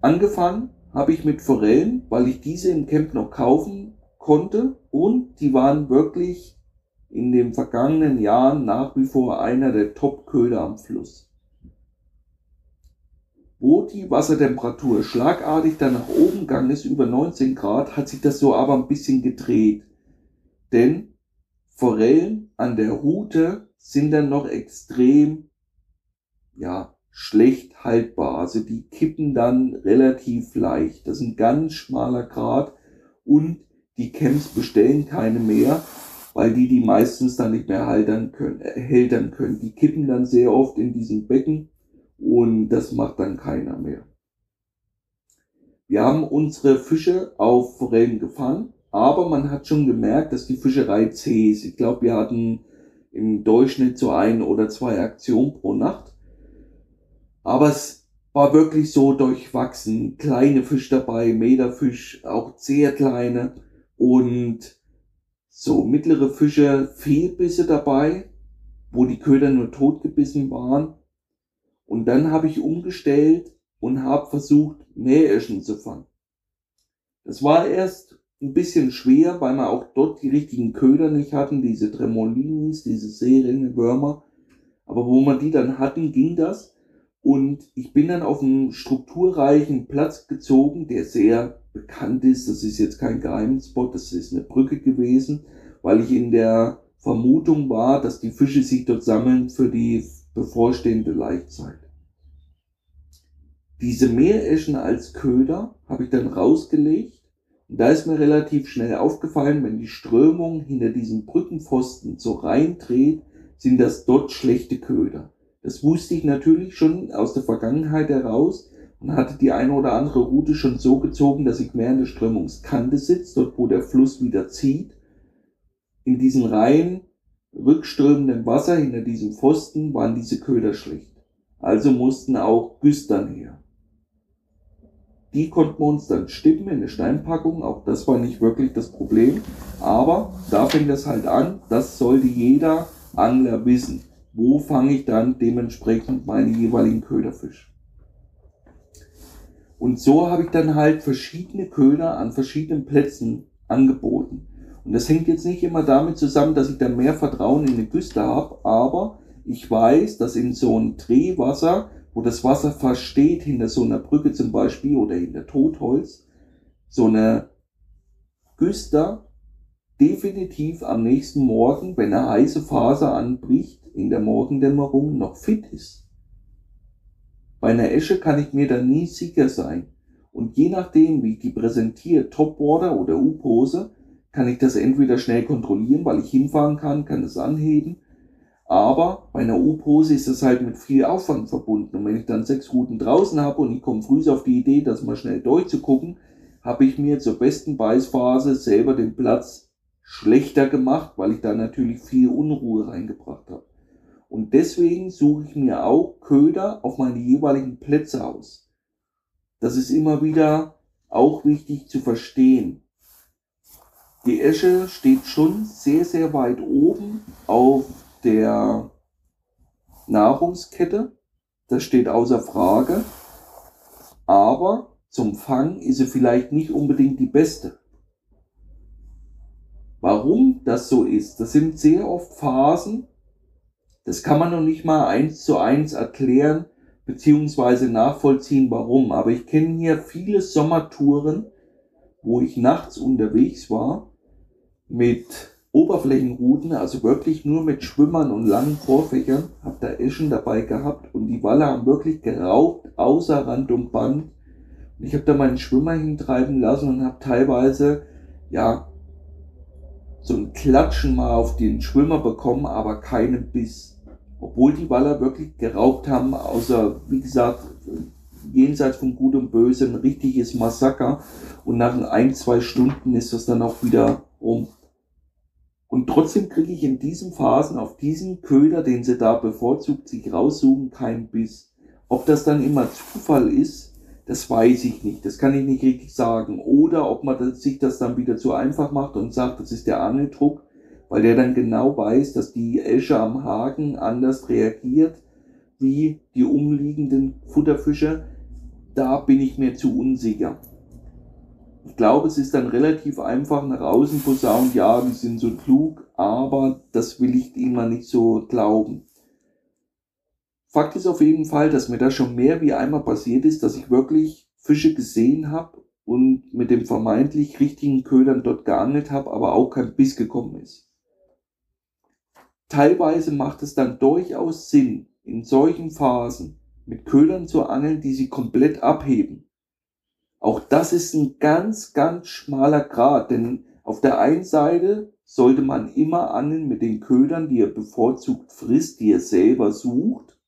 Angefangen habe ich mit Forellen, weil ich diese im Camp noch kaufen konnte und die waren wirklich in den vergangenen Jahren nach wie vor einer der Top-Köder am Fluss. Wo die Wassertemperatur schlagartig dann nach oben gegangen ist, über 19 Grad, hat sich das so aber ein bisschen gedreht. Denn Forellen an der Route sind dann noch extrem, ja, schlecht haltbar. Also die kippen dann relativ leicht. Das ist ein ganz schmaler Grad und die Camps bestellen keine mehr, weil die die meistens dann nicht mehr haltern können, äh, können. Die kippen dann sehr oft in diesem Becken und das macht dann keiner mehr. Wir haben unsere Fische auf Forellen gefangen, aber man hat schon gemerkt, dass die Fischerei zäh ist. Ich glaube, wir hatten im Durchschnitt so ein oder zwei Aktionen pro Nacht. Aber es war wirklich so durchwachsen. Kleine Fisch dabei, Meterfisch, auch sehr kleine und so mittlere Fische, Fehlbisse dabei, wo die Köder nur totgebissen waren. Und dann habe ich umgestellt und habe versucht, Meereschen zu fangen. Das war erst ein bisschen schwer, weil wir auch dort die richtigen Köder nicht hatten, diese Tremolinis, diese Serienwürmer. Aber wo wir die dann hatten, ging das. Und ich bin dann auf einen strukturreichen Platz gezogen, der sehr bekannt ist. Das ist jetzt kein Geheimspot, das ist eine Brücke gewesen, weil ich in der Vermutung war, dass die Fische sich dort sammeln für die bevorstehende Laichzeit. Diese Meereschen als Köder habe ich dann rausgelegt und da ist mir relativ schnell aufgefallen, wenn die Strömung hinter diesen Brückenpfosten so reindreht, sind das dort schlechte Köder. Das wusste ich natürlich schon aus der Vergangenheit heraus und hatte die eine oder andere Route schon so gezogen, dass ich mehr an der Strömungskante sitze, dort wo der Fluss wieder zieht. In diesen Reihen rückströmenden Wasser hinter diesem Pfosten waren diese Köder schlecht. Also mussten auch Güstern her. Die konnten wir uns dann stippen in eine Steinpackung. Auch das war nicht wirklich das Problem. Aber da fing das halt an. Das sollte jeder Angler wissen wo fange ich dann dementsprechend meine jeweiligen Köderfisch. Und so habe ich dann halt verschiedene Köder an verschiedenen Plätzen angeboten. Und das hängt jetzt nicht immer damit zusammen, dass ich da mehr Vertrauen in die Küste habe, aber ich weiß, dass in so einem Drehwasser, wo das Wasser versteht, hinter so einer Brücke zum Beispiel oder hinter Totholz, so eine Güster definitiv am nächsten Morgen, wenn eine heiße Phase anbricht, in der Morgendämmerung noch fit ist. Bei einer Esche kann ich mir da nie sicher sein. Und je nachdem, wie ich die präsentiere, Topwater oder U-Pose, kann ich das entweder schnell kontrollieren, weil ich hinfahren kann, kann es anheben. Aber bei einer U-Pose ist es halt mit viel Aufwand verbunden. Und wenn ich dann sechs Routen draußen habe und ich komme früh auf die Idee, das mal schnell durchzugucken, habe ich mir zur besten Beißphase selber den Platz schlechter gemacht, weil ich da natürlich viel Unruhe reingebracht habe. Und deswegen suche ich mir auch Köder auf meine jeweiligen Plätze aus. Das ist immer wieder auch wichtig zu verstehen. Die Esche steht schon sehr, sehr weit oben auf der Nahrungskette. Das steht außer Frage. Aber zum Fang ist sie vielleicht nicht unbedingt die beste. Warum das so ist, das sind sehr oft Phasen, das kann man noch nicht mal eins zu eins erklären beziehungsweise nachvollziehen, warum. Aber ich kenne hier viele Sommertouren, wo ich nachts unterwegs war mit Oberflächenrouten, also wirklich nur mit Schwimmern und langen Vorfächern, habe da Eschen dabei gehabt und die Walle haben wirklich geraubt, außer Rand und Band. Und ich habe da meinen Schwimmer hintreiben lassen und habe teilweise, ja, so ein Klatschen mal auf den Schwimmer bekommen, aber keinen Biss obwohl die Waller wirklich geraubt haben, außer, wie gesagt, jenseits von Gut und Böse, ein richtiges Massaker. Und nach ein, zwei Stunden ist das dann auch wieder rum. Und trotzdem kriege ich in diesen Phasen auf diesen Köder, den sie da bevorzugt sich raussuchen, keinen Biss. Ob das dann immer Zufall ist, das weiß ich nicht. Das kann ich nicht richtig sagen. Oder ob man sich das dann wieder zu einfach macht und sagt, das ist der Angeldruck weil der dann genau weiß, dass die Esche am Haken anders reagiert wie die umliegenden Futterfische. Da bin ich mir zu unsicher. Ich glaube, es ist dann relativ einfach nach außen posaunt, ja, die sind so klug, aber das will ich immer nicht so glauben. Fakt ist auf jeden Fall, dass mir das schon mehr wie einmal passiert ist, dass ich wirklich Fische gesehen habe und mit dem vermeintlich richtigen Ködern dort geangelt habe, aber auch kein Biss gekommen ist. Teilweise macht es dann durchaus Sinn, in solchen Phasen mit Ködern zu angeln, die sie komplett abheben. Auch das ist ein ganz, ganz schmaler Grad, denn auf der einen Seite sollte man immer angeln mit den Ködern, die er bevorzugt frisst, die er selber sucht.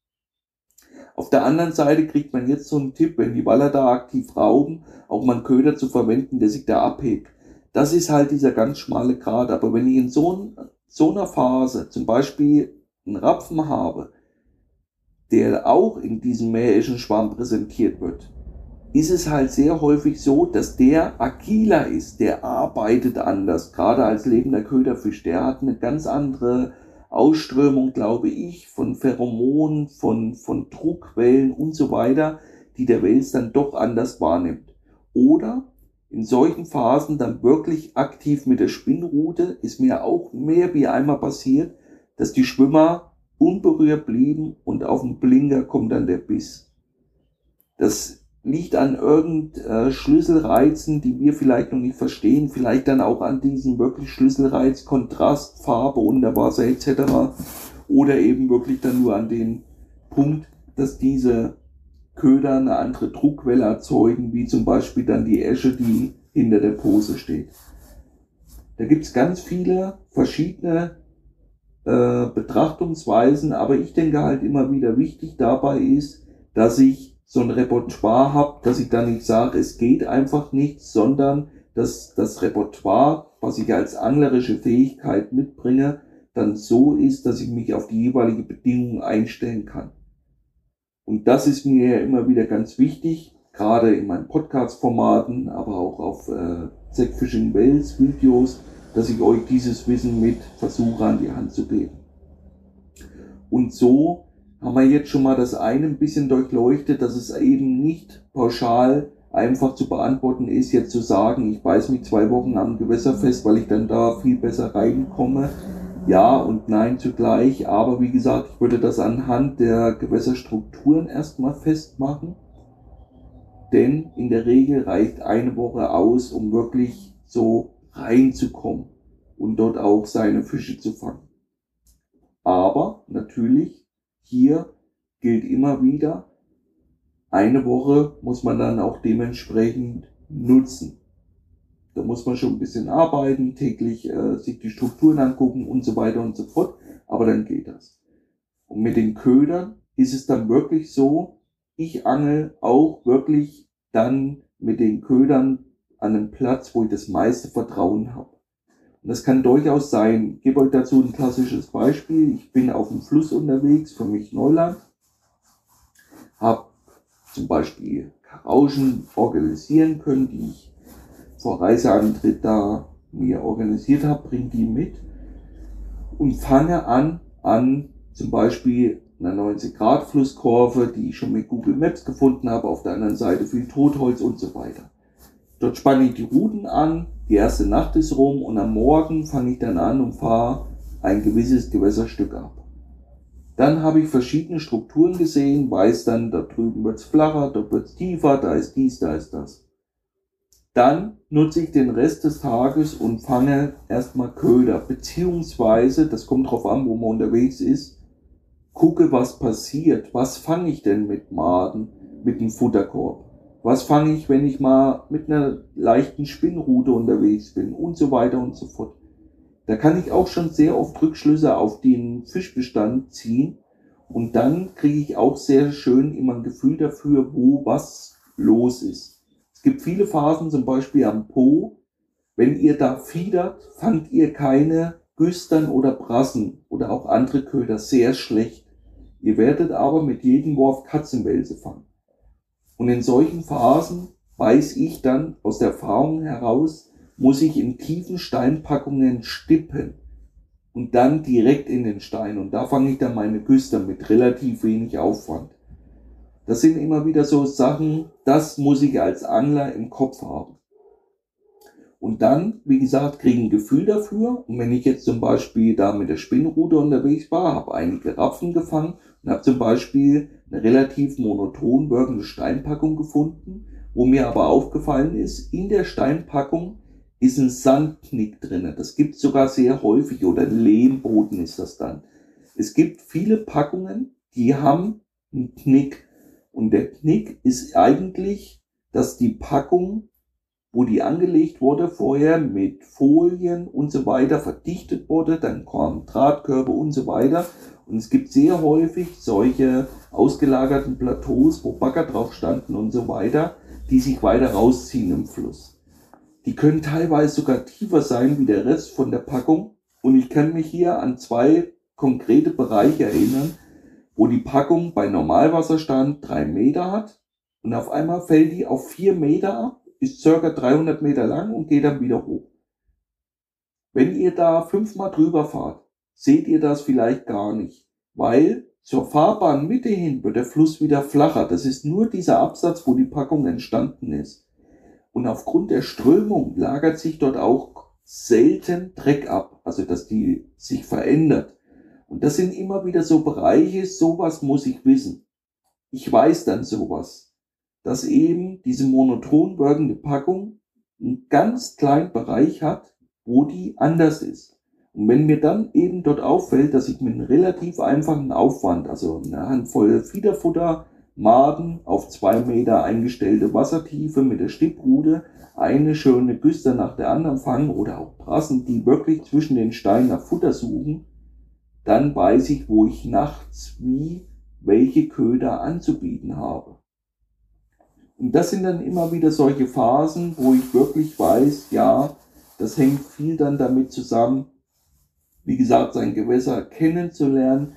Auf der anderen Seite kriegt man jetzt so einen Tipp, wenn die Waller da aktiv rauben, auch mal einen Köder zu verwenden, der sich da abhebt. Das ist halt dieser ganz schmale Grad. Aber wenn ich in so, so einer Phase zum Beispiel einen Rapfen habe, der auch in diesem mähischen Schwamm präsentiert wird, ist es halt sehr häufig so, dass der agiler ist, der arbeitet anders, gerade als lebender Köderfisch. Der hat eine ganz andere Ausströmung, glaube ich, von Pheromonen, von, von Druckwellen und so weiter, die der Wels dann doch anders wahrnimmt. Oder in solchen Phasen dann wirklich aktiv mit der Spinnrute, ist mir auch mehr wie einmal passiert, dass die Schwimmer unberührt blieben und auf den Blinker kommt dann der Biss. Das liegt an irgend äh, Schlüsselreizen, die wir vielleicht noch nicht verstehen, vielleicht dann auch an diesem wirklich Schlüsselreiz, Kontrast, Farbe unter Wasser etc. Oder eben wirklich dann nur an den Punkt, dass diese Köder eine andere Druckwelle erzeugen, wie zum Beispiel dann die Esche, die hinter der Pose steht. Da gibt's ganz viele verschiedene äh, Betrachtungsweisen, aber ich denke halt immer wieder wichtig dabei ist, dass ich so ein Repertoire habe, dass ich da nicht sage, es geht einfach nicht, sondern dass das Repertoire, was ich als anglerische Fähigkeit mitbringe, dann so ist, dass ich mich auf die jeweilige Bedingung einstellen kann. Und das ist mir ja immer wieder ganz wichtig, gerade in meinen Podcast-Formaten, aber auch auf äh, Zack Fishing Wells Videos, dass ich euch dieses Wissen mit versuche an die Hand zu geben. Und so haben wir jetzt schon mal das eine ein bisschen durchleuchtet, dass es eben nicht pauschal einfach zu beantworten ist, jetzt zu sagen, ich beiß mich zwei Wochen am Gewässer fest, weil ich dann da viel besser reinkomme. Ja und nein zugleich, aber wie gesagt, ich würde das anhand der Gewässerstrukturen erstmal festmachen. Denn in der Regel reicht eine Woche aus, um wirklich so reinzukommen und dort auch seine Fische zu fangen. Aber natürlich hier gilt immer wieder, eine Woche muss man dann auch dementsprechend nutzen. Da muss man schon ein bisschen arbeiten, täglich äh, sich die Strukturen angucken und so weiter und so fort, aber dann geht das. Und mit den Ködern ist es dann wirklich so, ich angel auch wirklich dann mit den Ködern an einem Platz, wo ich das meiste Vertrauen habe. Und das kann durchaus sein. Ich gebe euch dazu ein klassisches Beispiel. Ich bin auf dem Fluss unterwegs, für mich Neuland, habe zum Beispiel Karauschen organisieren können, die ich vor Reiseantritt da mir organisiert habe, bringe die mit und fange an, an zum Beispiel einer 90 Grad Flusskurve, die ich schon mit Google Maps gefunden habe, auf der anderen Seite viel Totholz und so weiter. Dort spanne ich die Routen an, die erste Nacht ist rum und am Morgen fange ich dann an und fahre ein gewisses Gewässerstück ab. Dann habe ich verschiedene Strukturen gesehen, weiß dann, da drüben wird's flacher, dort wird's tiefer, da ist dies, da ist das. Dann nutze ich den Rest des Tages und fange erstmal Köder, beziehungsweise, das kommt drauf an, wo man unterwegs ist, gucke, was passiert. Was fange ich denn mit Maden, mit dem Futterkorb? Was fange ich, wenn ich mal mit einer leichten Spinnrute unterwegs bin und so weiter und so fort. Da kann ich auch schon sehr oft Rückschlüsse auf den Fischbestand ziehen und dann kriege ich auch sehr schön immer ein Gefühl dafür, wo was los ist. Es gibt viele Phasen, zum Beispiel am Po. Wenn ihr da fiedert, fangt ihr keine Güstern oder Brassen oder auch andere Köder sehr schlecht. Ihr werdet aber mit jedem Wurf Katzenwälse fangen. Und in solchen Phasen weiß ich dann aus der Erfahrung heraus, muss ich in tiefen Steinpackungen stippen und dann direkt in den Stein. Und da fange ich dann meine Güster mit relativ wenig Aufwand. Das sind immer wieder so Sachen, das muss ich als Angler im Kopf haben. Und dann, wie gesagt, kriege ein Gefühl dafür. Und wenn ich jetzt zum Beispiel da mit der Spinnrute unterwegs war, habe einige Rapfen gefangen und habe zum Beispiel eine relativ monoton wirkende Steinpackung gefunden, wo mir aber aufgefallen ist, in der Steinpackung ist ein Sandknick drinne. Das gibt es sogar sehr häufig oder Lehmboden ist das dann. Es gibt viele Packungen, die haben einen Knick Und der Knick ist eigentlich, dass die Packung, wo die angelegt wurde, vorher mit Folien und so weiter verdichtet wurde, dann kommen Drahtkörbe und so weiter. Und es gibt sehr häufig solche ausgelagerten Plateaus, wo Bagger drauf standen und so weiter, die sich weiter rausziehen im Fluss. Die können teilweise sogar tiefer sein wie der Rest von der Packung. Und ich kann mich hier an zwei konkrete Bereiche erinnern, wo die Packung bei Normalwasserstand drei Meter hat und auf einmal fällt die auf vier Meter ab, ist circa 300 Meter lang und geht dann wieder hoch. Wenn ihr da fünfmal drüber fahrt, seht ihr das vielleicht gar nicht, weil zur Fahrbahnmitte hin wird der Fluss wieder flacher. Das ist nur dieser Absatz, wo die Packung entstanden ist. Und aufgrund der Strömung lagert sich dort auch selten Dreck ab, also dass die sich verändert. Und das sind immer wieder so Bereiche, sowas muss ich wissen. Ich weiß dann sowas, dass eben diese monoton wirkende Packung einen ganz kleinen Bereich hat, wo die anders ist. Und wenn mir dann eben dort auffällt, dass ich mit einem relativ einfachen Aufwand, also eine Handvoll Fiederfutter, Maden auf zwei Meter eingestellte Wassertiefe mit der Stipprute, eine schöne Güster nach der anderen fangen oder auch Brassen, die wirklich zwischen den Steinen nach Futter suchen, dann weiß ich, wo ich nachts wie welche Köder anzubieten habe. Und das sind dann immer wieder solche Phasen, wo ich wirklich weiß, ja, das hängt viel dann damit zusammen, wie gesagt, sein Gewässer kennenzulernen,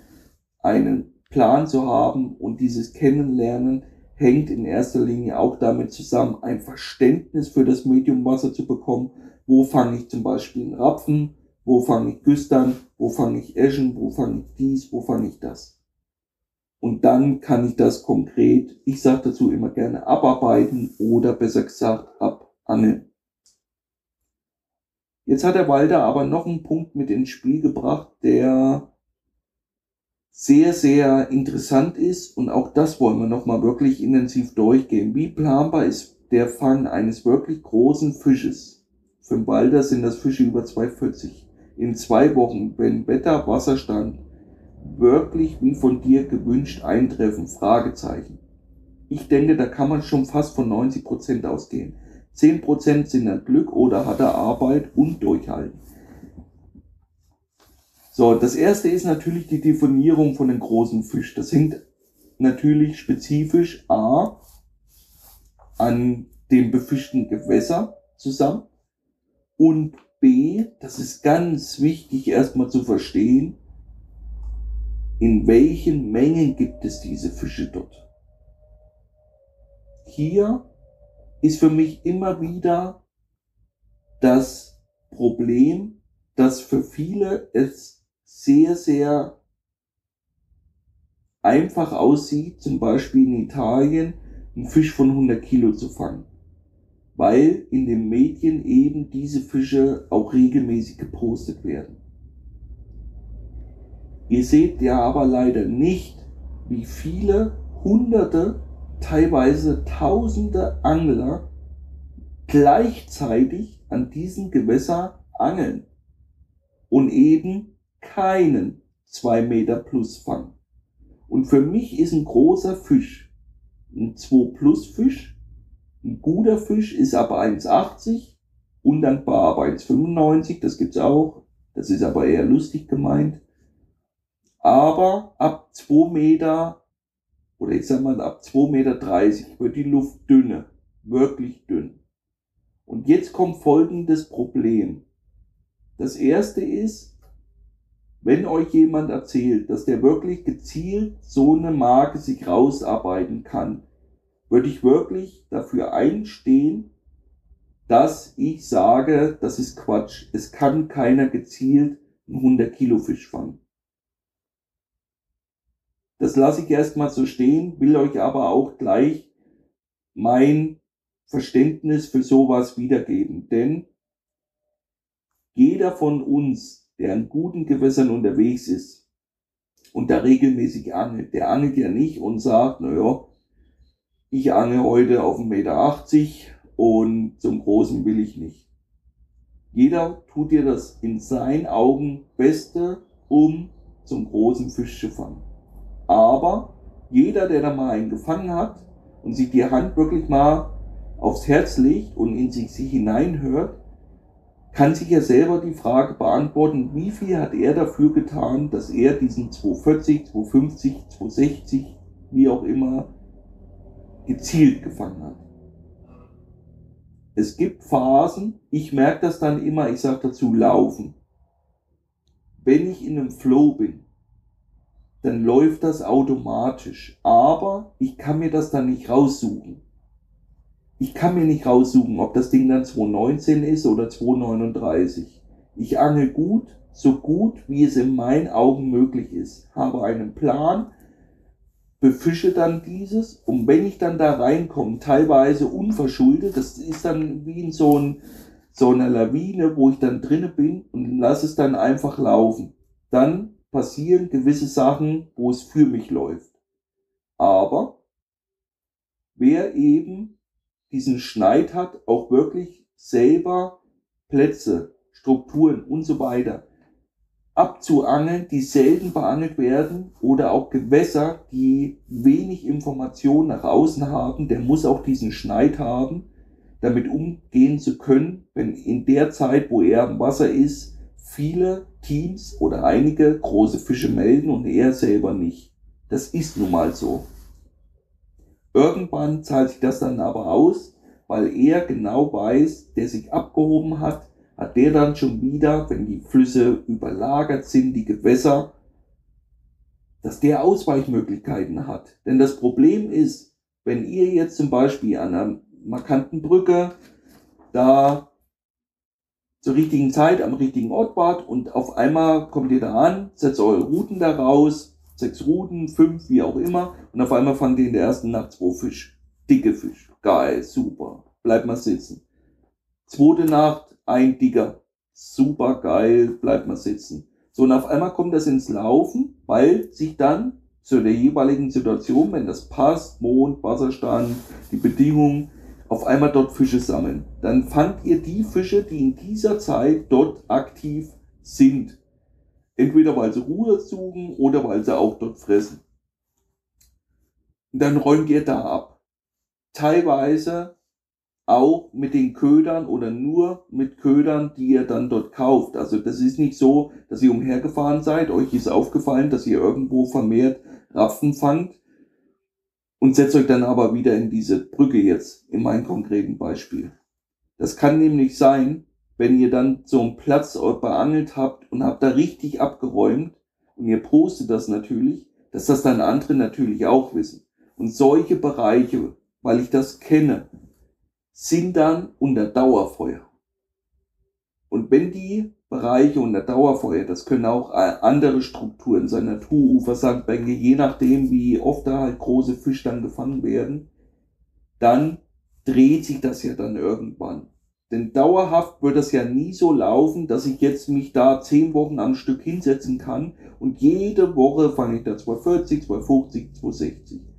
einen Plan zu haben und dieses Kennenlernen hängt in erster Linie auch damit zusammen, ein Verständnis für das Medium Wasser zu bekommen. Wo fange ich zum Beispiel einen Rapfen? Wo fange ich Güstern? Wo fange ich Eschen? Wo fange ich dies? Wo fange ich das? Und dann kann ich das konkret, ich sage dazu immer gerne, abarbeiten oder besser gesagt abangeln. Jetzt hat der Walter aber noch einen Punkt mit ins Spiel gebracht, der sehr, sehr interessant ist und auch das wollen wir nochmal wirklich intensiv durchgehen. Wie planbar ist der Fang eines wirklich großen Fisches? Für den Walter sind das Fische über 240 in zwei Wochen, wenn Wetter, Wasserstand wirklich wie von dir gewünscht eintreffen? Fragezeichen. Ich denke, da kann man schon fast von 90 Prozent ausgehen. 10 Prozent sind dann Glück oder hat er Arbeit und Durchhalten. So, das erste ist natürlich die Definierung von einem großen Fisch. Das hängt natürlich spezifisch A an dem befischten Gewässer zusammen und B, das ist ganz wichtig erstmal zu verstehen, in welchen Mengen gibt es diese Fische dort. Hier ist für mich immer wieder das Problem, dass für viele es sehr, sehr einfach aussieht, zum Beispiel in Italien einen Fisch von 100 Kilo zu fangen weil in den Medien eben diese Fische auch regelmäßig gepostet werden. Ihr seht ja aber leider nicht, wie viele hunderte, teilweise tausende Angler gleichzeitig an diesem Gewässer angeln und eben keinen 2 Meter plus fangen. Und für mich ist ein großer Fisch ein 2 plus Fisch ein guter Fisch ist ab 1,80, undankbar ab 1,95, das gibt's auch. Das ist aber eher lustig gemeint. Aber ab 2 Meter, oder ich sag mal ab 2,30 Meter wird die Luft dünne, wirklich dünn. Und jetzt kommt folgendes Problem. Das erste ist, wenn euch jemand erzählt, dass der wirklich gezielt so eine Marke sich rausarbeiten kann, würde ich wirklich dafür einstehen, dass ich sage, das ist Quatsch. Es kann keiner gezielt einen 100 Kilo Fisch fangen. Das lasse ich erstmal so stehen, will euch aber auch gleich mein Verständnis für sowas wiedergeben. Denn jeder von uns, der in guten Gewässern unterwegs ist und da regelmäßig angelt, der angelt ja nicht und sagt, naja, ich ange heute auf 1,80 Meter und zum Großen will ich nicht. Jeder tut dir das in seinen Augen Beste, um zum großen Fisch zu fangen. Aber Jeder, der da mal einen gefangen hat und sich die Hand wirklich mal aufs Herz legt und in sich, sich hineinhört, kann sich ja selber die Frage beantworten, wie viel hat er dafür getan, dass er diesen 240, 250, 260, wie auch immer, gezielt gefangen hat. Es gibt Phasen, ich merke das dann immer, ich sage dazu laufen. Wenn ich in einem Flow bin, dann läuft das automatisch. Aber ich kann mir das dann nicht raussuchen. Ich kann mir nicht raussuchen, ob das Ding dann 219 ist oder 239. Ich angel gut, so gut wie es in meinen Augen möglich ist. Habe einen Plan, befische dann dieses und wenn ich dann da reinkomme, teilweise unverschuldet, das ist dann wie in so, ein, so einer Lawine, wo ich dann drinne bin und lasse es dann einfach laufen. Dann passieren gewisse Sachen, wo es für mich läuft. Aber wer eben diesen Schneid hat, auch wirklich selber Plätze, Strukturen und so weiter abzuangeln, die selten beangelt werden oder auch Gewässer, die wenig Information nach außen haben, der muss auch diesen Schneid haben, damit umgehen zu können, wenn in der Zeit, wo er im Wasser ist, viele Teams oder einige große Fische melden und er selber nicht. Das ist nun mal so. Irgendwann zahlt sich das dann aber aus, weil er genau weiß, der sich abgehoben hat, hat der dann schon wieder, wenn die Flüsse überlagert sind, die Gewässer, dass der Ausweichmöglichkeiten hat. Denn das Problem ist, wenn ihr jetzt zum Beispiel an einer markanten Brücke da zur richtigen Zeit am richtigen Ort wart und auf einmal kommt ihr da an, setzt eure Routen da raus, sechs Routen, fünf, wie auch immer, und auf einmal fangt ihr in der ersten Nacht zwei Fisch. Dicke Fisch. Geil, super. Bleibt mal sitzen. Zweite Nacht, ein dicker. Super geil, bleibt mal sitzen. So, und auf einmal kommt das ins Laufen, weil sich dann zu der jeweiligen Situation, wenn das passt, Mond, Wasserstand, die Bedingungen, auf einmal dort Fische sammeln. Dann fangt ihr die Fische, die in dieser Zeit dort aktiv sind. Entweder weil sie Ruhe suchen oder weil sie auch dort fressen. Und dann räumt ihr da ab. Teilweise auch mit den Ködern oder nur mit Ködern, die ihr dann dort kauft. Also das ist nicht so, dass ihr umhergefahren seid, euch ist aufgefallen, dass ihr irgendwo vermehrt Rapfen fangt und setzt euch dann aber wieder in diese Brücke jetzt, in meinem konkreten Beispiel. Das kann nämlich sein, wenn ihr dann so einen Platz beangelt habt und habt da richtig abgeräumt und ihr postet das natürlich, dass das dann andere natürlich auch wissen. Und solche Bereiche, weil ich das kenne, sind dann unter Dauerfeuer. Und wenn die Bereiche unter Dauerfeuer. Das können auch äh, andere Strukturen sein, Naturufer, Sandbänke, je nachdem, wie oft da halt große Fische dann gefangen werden. Dann dreht sich das ja dann irgendwann. Denn dauerhaft wird das ja nie so laufen, dass ich jetzt mich da zehn Wochen am Stück hinsetzen kann und jede Woche fange ich da 240, 250, 260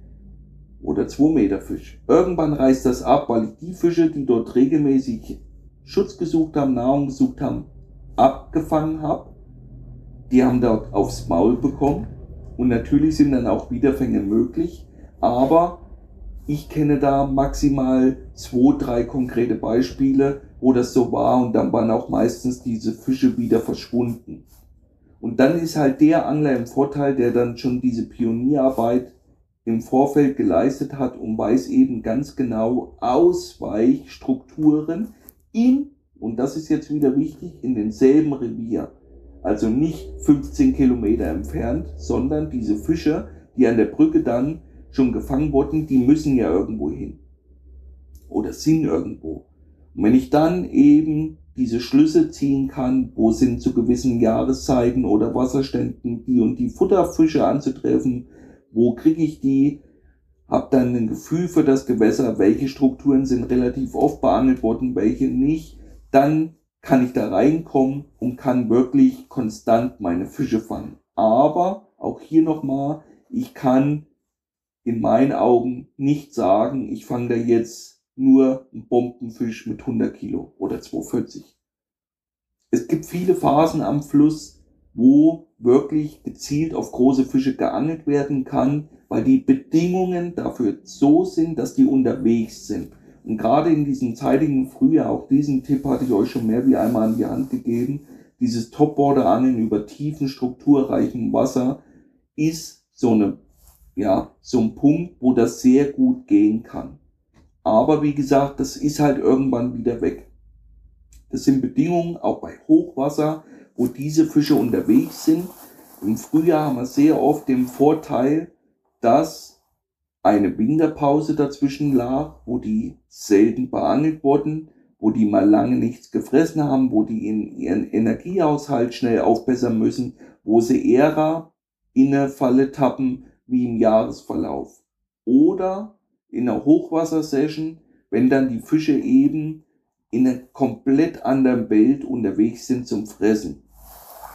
oder 2 Meter Fisch. Irgendwann reißt das ab, weil die Fische, die dort regelmäßig Schutz gesucht haben, Nahrung gesucht haben, abgefangen habe. Die haben dort aufs Maul bekommen. Und natürlich sind dann auch Wiederfänge möglich. Aber ich kenne da maximal zwei, drei konkrete Beispiele, wo das so war. Und dann waren auch meistens diese Fische wieder verschwunden. Und dann ist halt der Angler im Vorteil, der dann schon diese Pionierarbeit im Vorfeld geleistet hat und weiß eben ganz genau Ausweichstrukturen in und das ist jetzt wieder wichtig, in denselben Revier. Also nicht 15 Kilometer entfernt, sondern diese Fische, die an der Brücke dann schon gefangen wurden, die müssen ja irgendwo hin. Oder sind irgendwo. Und wenn ich dann eben diese Schlüsse ziehen kann, wo sind zu gewissen Jahreszeiten oder Wasserständen die und die Futterfische anzutreffen, wo kriege ich die, habe dann ein Gefühl für das Gewässer, welche Strukturen sind relativ oft behandelt worden, welche nicht, dann kann ich da reinkommen und kann wirklich konstant meine Fische fangen. Aber auch hier nochmal, ich kann in meinen Augen nicht sagen, ich fange da jetzt nur einen Bombenfisch mit 100 Kilo oder 240. Es gibt viele Phasen am Fluss, wo wirklich gezielt auf große Fische geangelt werden kann, weil die Bedingungen dafür so sind, dass die unterwegs sind. Und gerade in diesem zeitigen Frühjahr, auch diesen Tipp hatte ich euch schon mehr wie einmal an die Hand gegeben, dieses Topborder-Angeln über tiefen, strukturreichen Wasser ist so eine, ja, so ein Punkt, wo das sehr gut gehen kann. Aber wie gesagt, das ist halt irgendwann wieder weg. Das sind Bedingungen auch bei Hochwasser, wo diese Fische unterwegs sind. Im Frühjahr haben wir sehr oft den Vorteil, dass eine Winterpause dazwischen lag, wo die selten beangelt wurden, wo die mal lange nichts gefressen haben, wo die in ihren Energiehaushalt schnell aufbessern müssen, wo sie eher in eine Falle tappen wie im Jahresverlauf. Oder in einer Hochwassersession, wenn dann die Fische eben in einer komplett anderen Welt unterwegs sind zum Fressen.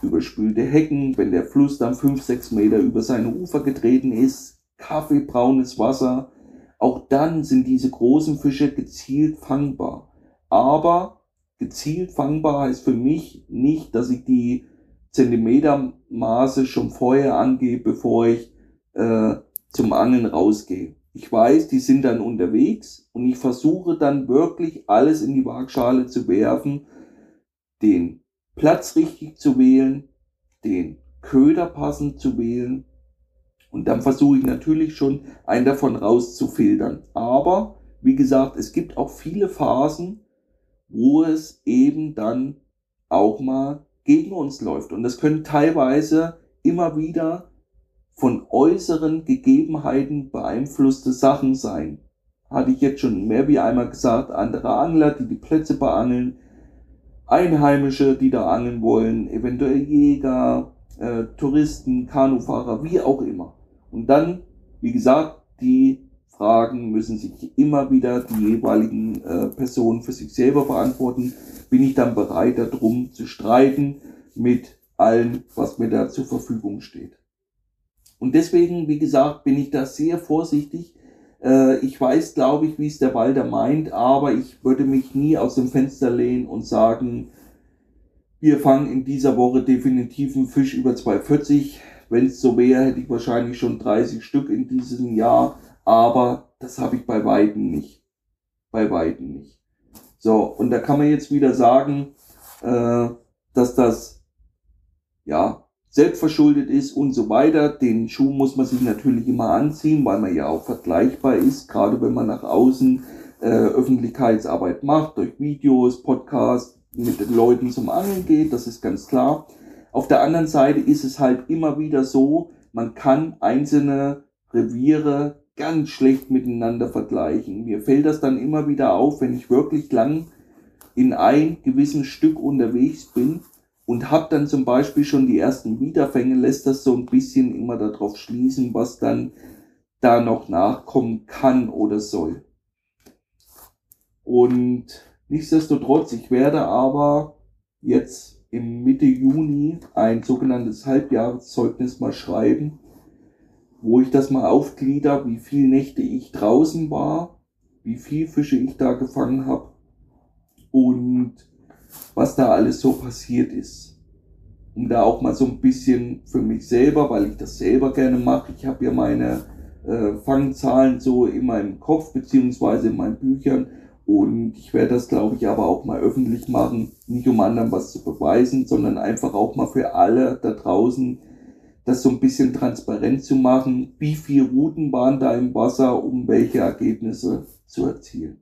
Überspülte Hecken, wenn der Fluss dann fünf, sechs Meter über seine Ufer getreten ist, kaffeebraunes Wasser, auch dann sind diese großen Fische gezielt fangbar. Aber gezielt fangbar heißt für mich nicht, dass ich die Zentimetermaße schon vorher angehe, bevor ich äh, zum Angeln rausgehe. Ich weiß, die sind dann unterwegs und ich versuche dann wirklich alles in die Waagschale zu werfen, den Platz richtig zu wählen, den Köder passend zu wählen und dann versuche ich natürlich schon einen davon rauszufiltern. Aber wie gesagt, es gibt auch viele Phasen, wo es eben dann auch mal gegen uns läuft. Und das können teilweise immer wieder von äußeren Gegebenheiten beeinflusste Sachen sein. Hatte ich jetzt schon mehr wie einmal gesagt, andere Angler, die die Plätze beangeln, Einheimische, die da angeln wollen, eventuell Jäger, äh, Touristen, Kanufahrer, wie auch immer. Und dann, wie gesagt, die Fragen müssen sich immer wieder die jeweiligen äh, Personen für sich selber beantworten. Bin ich dann bereit, darum zu streiten mit allem, was mir da zur Verfügung steht. Und deswegen, wie gesagt, bin ich da sehr vorsichtig. Äh, ich weiß, glaube ich, wie es der Walder meint, aber ich würde mich nie aus dem Fenster lehnen und sagen, wir fangen in dieser Woche definitiv einen Fisch über 240. Wenn es so wäre, hätte ich wahrscheinlich schon 30 Stück in diesem Jahr, aber das habe ich bei Weitem nicht. Bei Weitem nicht. So, und da kann man jetzt wieder sagen, äh, dass das ja selbstverschuldet ist und so weiter. Den Schuh muss man sich natürlich immer anziehen, weil man ja auch vergleichbar ist, gerade wenn man nach außen äh, Öffentlichkeitsarbeit macht, durch Videos, Podcasts, mit den Leuten zum Angeln geht, das ist ganz klar. Auf der anderen Seite ist es halt immer wieder so, man kann einzelne Reviere ganz schlecht miteinander vergleichen. Mir fällt das dann immer wieder auf, wenn ich wirklich lang in ein gewissen Stück unterwegs bin, und habe dann zum Beispiel schon die ersten Wiederfänge, lässt das so ein bisschen immer darauf schließen, was dann da noch nachkommen kann oder soll. Und nichtsdestotrotz, ich werde aber jetzt im Mitte Juni ein sogenanntes Halbjahreszeugnis mal schreiben, wo ich das mal aufglieder, wie viele Nächte ich draußen war, wie viel Fische ich da gefangen habe und was da alles so passiert ist. Um da auch mal so ein bisschen für mich selber, weil ich das selber gerne mache, ich habe ja meine äh, Fangzahlen so immer im Kopf, beziehungsweise in meinen Büchern. Und ich werde das, glaube ich, aber auch mal öffentlich machen, nicht um anderen was zu beweisen, sondern einfach auch mal für alle da draußen das so ein bisschen transparent zu machen, wie viele Routen waren da im Wasser, um welche Ergebnisse zu erzielen.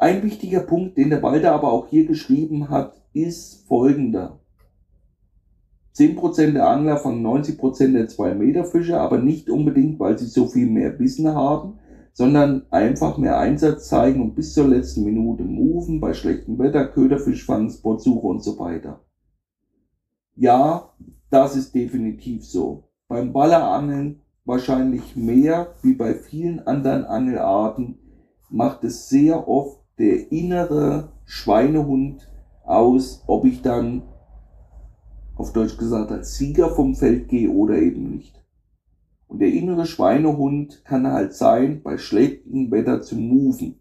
Ein wichtiger Punkt, den der Walter aber auch hier geschrieben hat, ist folgender. 10% der Angler fangen 90% der 2-Meter-Fische, aber nicht unbedingt, weil sie so viel mehr Wissen haben, sondern einfach mehr Einsatz zeigen und bis zur letzten Minute moven, bei schlechtem Wetter, Köderfisch fangen, Spotsuche und so weiter. Ja, das ist definitiv so. Beim Ballerangeln wahrscheinlich mehr wie bei vielen anderen Angelarten macht es sehr oft der innere Schweinehund aus, ob ich dann auf Deutsch gesagt als Sieger vom Feld gehe oder eben nicht. Und der innere Schweinehund kann halt sein, bei schlechtem Wetter zu moven,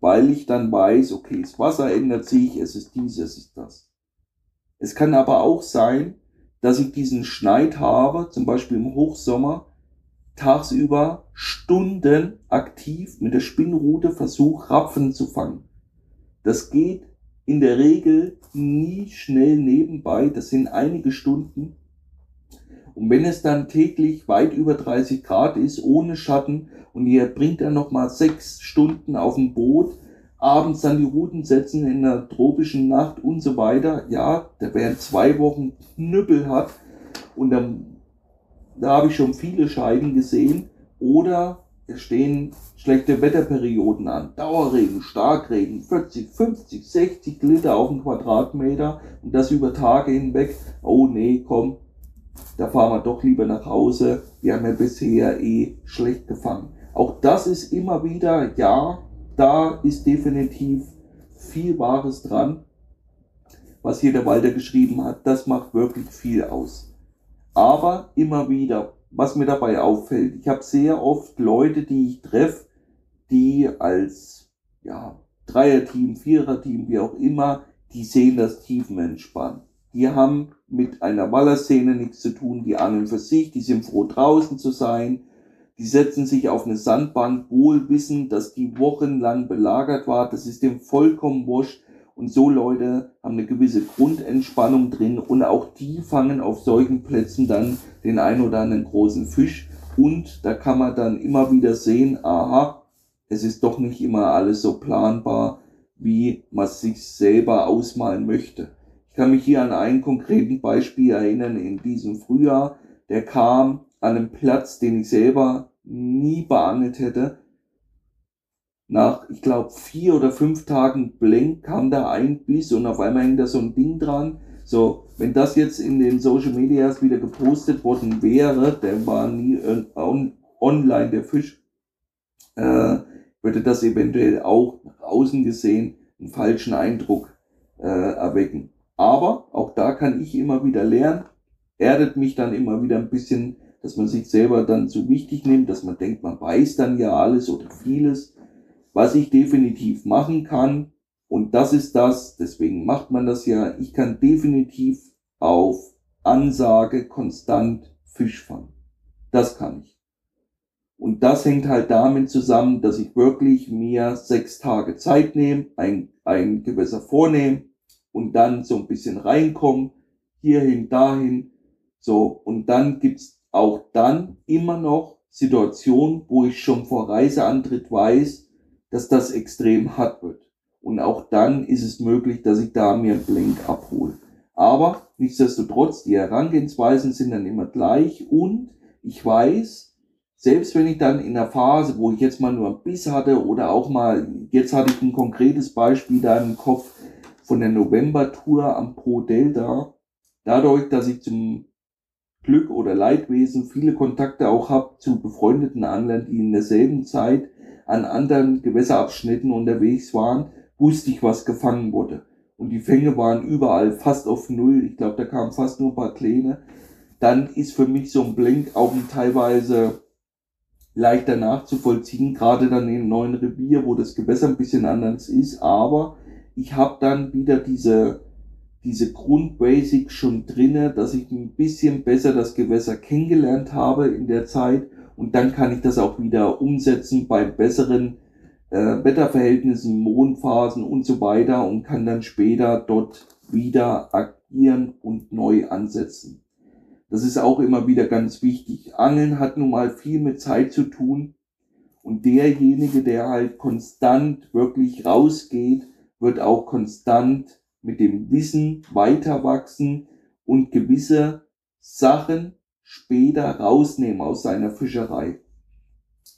weil ich dann weiß, okay, das Wasser ändert sich, es ist dies, es ist das. Es kann aber auch sein, dass ich diesen Schneid habe, zum Beispiel im Hochsommer, tagsüber Stunden aktiv mit der Spinnrute versuche, Rapfen zu fangen. Das geht in der Regel nie schnell nebenbei, das sind einige Stunden. Und wenn es dann täglich weit über 30 Grad ist, ohne Schatten, und ihr bringt dann nochmal sechs Stunden auf dem Boot, abends dann die Routen setzen in der tropischen Nacht und so weiter, ja, da wären zwei Wochen Knüppel hat und dann da habe ich schon viele Scheiden gesehen. Oder es stehen schlechte Wetterperioden an. Dauerregen, Starkregen, 40, 50, 60 Liter auf den Quadratmeter und das über Tage hinweg. Oh nee, komm, da fahren wir doch lieber nach Hause. Wir haben ja bisher eh schlecht gefangen. Auch das ist immer wieder, ja, da ist definitiv viel Wahres dran, was hier der Walter geschrieben hat. Das macht wirklich viel aus. Aber immer wieder, was mir dabei auffällt, ich habe sehr oft Leute, die ich treffe, die als ja, Dreier-Team, Vierer-Team, wie auch immer, die sehen das Tiefenentspannen. Die haben mit einer Wallerszene nichts zu tun, die angeln für sich, die sind froh draußen zu sein, die setzen sich auf eine Sandbank, wohl wissen, dass die wochenlang belagert war, das ist dem vollkommen wurscht, und so Leute haben eine gewisse Grundentspannung drin und auch die fangen auf solchen Plätzen dann den ein oder anderen großen Fisch. Und da kann man dann immer wieder sehen, aha, es ist doch nicht immer alles so planbar, wie man sich selber ausmalen möchte. Ich kann mich hier an einen konkreten Beispiel erinnern in diesem Frühjahr. Der kam an einem Platz, den ich selber nie beangelt hätte nach, ich glaube, vier oder fünf Tagen Blank kam da ein Biss und auf einmal hängt da so ein Ding dran. So, wenn das jetzt in den Social Medias wieder gepostet worden wäre, der war nie on, online, der Fisch, äh, würde das eventuell auch nach außen gesehen einen falschen Eindruck äh, erwecken. Aber auch da kann ich immer wieder lernen, erdet mich dann immer wieder ein bisschen, dass man sich selber dann zu wichtig nimmt, dass man denkt, man weiß dann ja alles oder vieles was ich definitiv machen kann, und das ist das, deswegen macht man das ja, ich kann definitiv auf Ansage konstant Fisch fangen. Das kann ich. Und das hängt halt damit zusammen, dass ich wirklich mir sechs Tage Zeit nehme, ein, ein Gewässer vornehme und dann so ein bisschen reinkomme, hierhin, dahin. So, und dann gibt's auch dann immer noch Situationen, wo ich schon vor Reiseantritt weiß, dass das extrem hart wird. Und auch dann ist es möglich, dass ich da mir einen Blink abhole. Aber nichtsdestotrotz, die Herangehensweisen sind dann immer gleich und ich weiß, selbst wenn ich dann in der Phase, wo ich jetzt mal nur ein Biss hatte oder auch mal, jetzt hatte ich ein konkretes Beispiel da im Kopf von der November-Tour am Pro Delta, dadurch, dass ich zum Glück oder Leidwesen viele Kontakte auch habe zu befreundeten Anglern, die in derselben Zeit an anderen Gewässerabschnitten unterwegs waren, wusste ich, was gefangen wurde. Und die Fänge waren überall fast auf Null. Ich glaube, da kamen fast nur ein paar kleine. Dann ist für mich so ein Blink auch teilweise leichter nachzuvollziehen, gerade dann in neuen Revier, wo das Gewässer ein bisschen anders ist. Aber ich habe dann wieder diese, diese Grundbasic schon drinne, dass ich ein bisschen besser das Gewässer kennengelernt habe in der Zeit und dann kann ich das auch wieder umsetzen bei besseren äh, Wetterverhältnissen, Mondphasen und so weiter und kann dann später dort wieder agieren und neu ansetzen. Das ist auch immer wieder ganz wichtig. Angeln hat nun mal viel mit Zeit zu tun und derjenige, der halt konstant wirklich rausgeht, wird auch konstant mit dem Wissen weiter wachsen und gewisse Sachen später rausnehmen aus seiner Fischerei.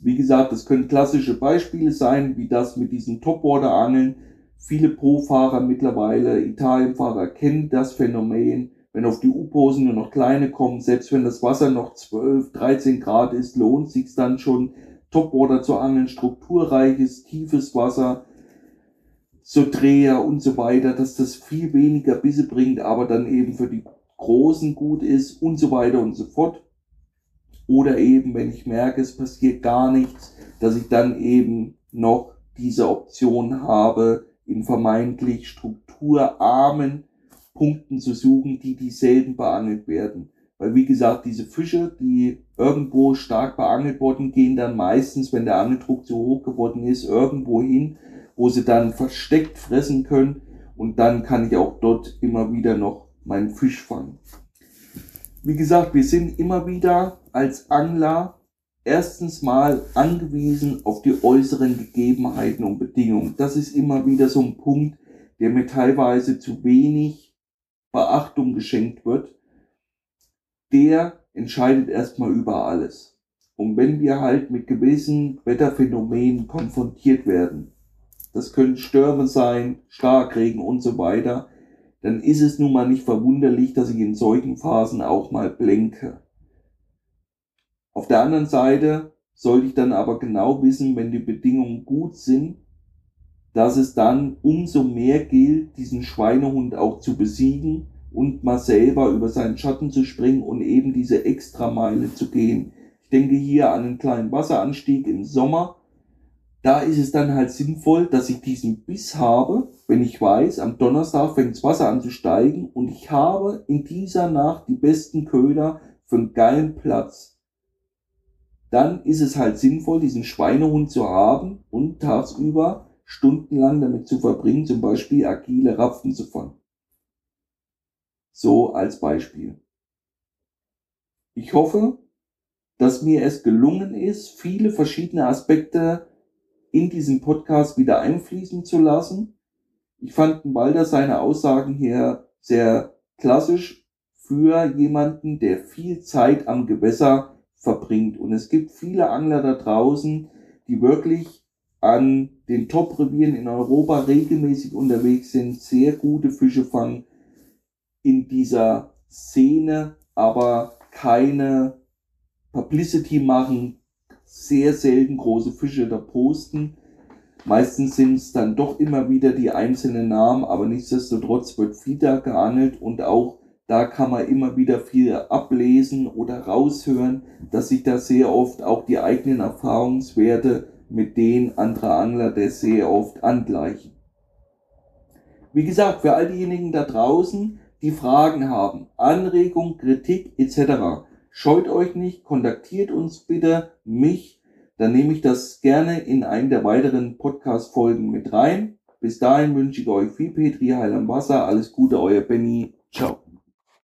Wie gesagt, das können klassische Beispiele sein, wie das mit diesen Topwater-Angeln. Viele Pro-Fahrer mittlerweile, Italienfahrer kennen das Phänomen. Wenn auf die U-Posen nur noch kleine kommen, selbst wenn das Wasser noch 12, 13 Grad ist, lohnt sich dann schon, Topwater zu angeln, strukturreiches, tiefes Wasser, so Dreher und so weiter, dass das viel weniger Bisse bringt, aber dann eben für die Großen gut ist und so weiter und so fort. Oder eben, wenn ich merke, es passiert gar nichts, dass ich dann eben noch diese Option habe, in vermeintlich strukturarmen Punkten zu suchen, die die selten beangelt werden. Weil wie gesagt, diese Fische, die irgendwo stark beangelt wurden, gehen dann meistens, wenn der Angeldruck zu hoch geworden ist, irgendwo hin, wo sie dann versteckt fressen können. Und dann kann ich auch dort immer wieder noch meinen Fisch fangen. Wie gesagt, wir sind immer wieder als Angler erstens mal angewiesen auf die äußeren Gegebenheiten und Bedingungen. Das ist immer wieder so ein Punkt, der mir teilweise zu wenig Beachtung geschenkt wird. Der entscheidet erstmal über alles. Und wenn wir halt mit gewissen Wetterphänomenen konfrontiert werden, das können Stürme sein, Starkregen und so weiter, dann ist es nun mal nicht verwunderlich, dass ich in solchen Phasen auch mal blenke. Auf der anderen Seite sollte ich dann aber genau wissen, wenn die Bedingungen gut sind, dass es dann umso mehr gilt, diesen Schweinehund auch zu besiegen und mal selber über seinen Schatten zu springen und eben diese Extrameile zu gehen. Ich denke hier an einen kleinen Wasseranstieg im Sommer. Da ist es dann halt sinnvoll, dass ich diesen Biss habe, wenn ich weiß, am Donnerstag fängt das Wasser an zu steigen und ich habe in dieser Nacht die besten Köder für einen geilen Platz dann ist es halt sinnvoll, diesen Schweinehund zu haben und tagsüber stundenlang damit zu verbringen, zum Beispiel agile Rapfen zu fangen. So als Beispiel. Ich hoffe, dass mir es gelungen ist, viele verschiedene Aspekte in diesen Podcast wieder einfließen zu lassen. Ich fand Walter seine Aussagen hier sehr klassisch für jemanden, der viel Zeit am Gewässer verbringt. Und es gibt viele Angler da draußen, die wirklich an den Top-Revieren in Europa regelmäßig unterwegs sind, sehr gute Fische fangen in dieser Szene, aber keine Publicity machen, sehr selten große Fische da posten. Meistens sind es dann doch immer wieder die einzelnen Namen, aber nichtsdestotrotz wird wieder geangelt und auch da kann man immer wieder viel ablesen oder raushören, dass sich da sehr oft auch die eigenen Erfahrungswerte mit denen anderer Angler der sehr oft angleichen. Wie gesagt, für all diejenigen da draußen, die Fragen haben, Anregung, Kritik etc., scheut euch nicht, kontaktiert uns bitte mich, dann nehme ich das gerne in einen der weiteren Podcast-Folgen mit rein. Bis dahin wünsche ich euch viel Petri Heil am Wasser, alles Gute, euer Benny, ciao.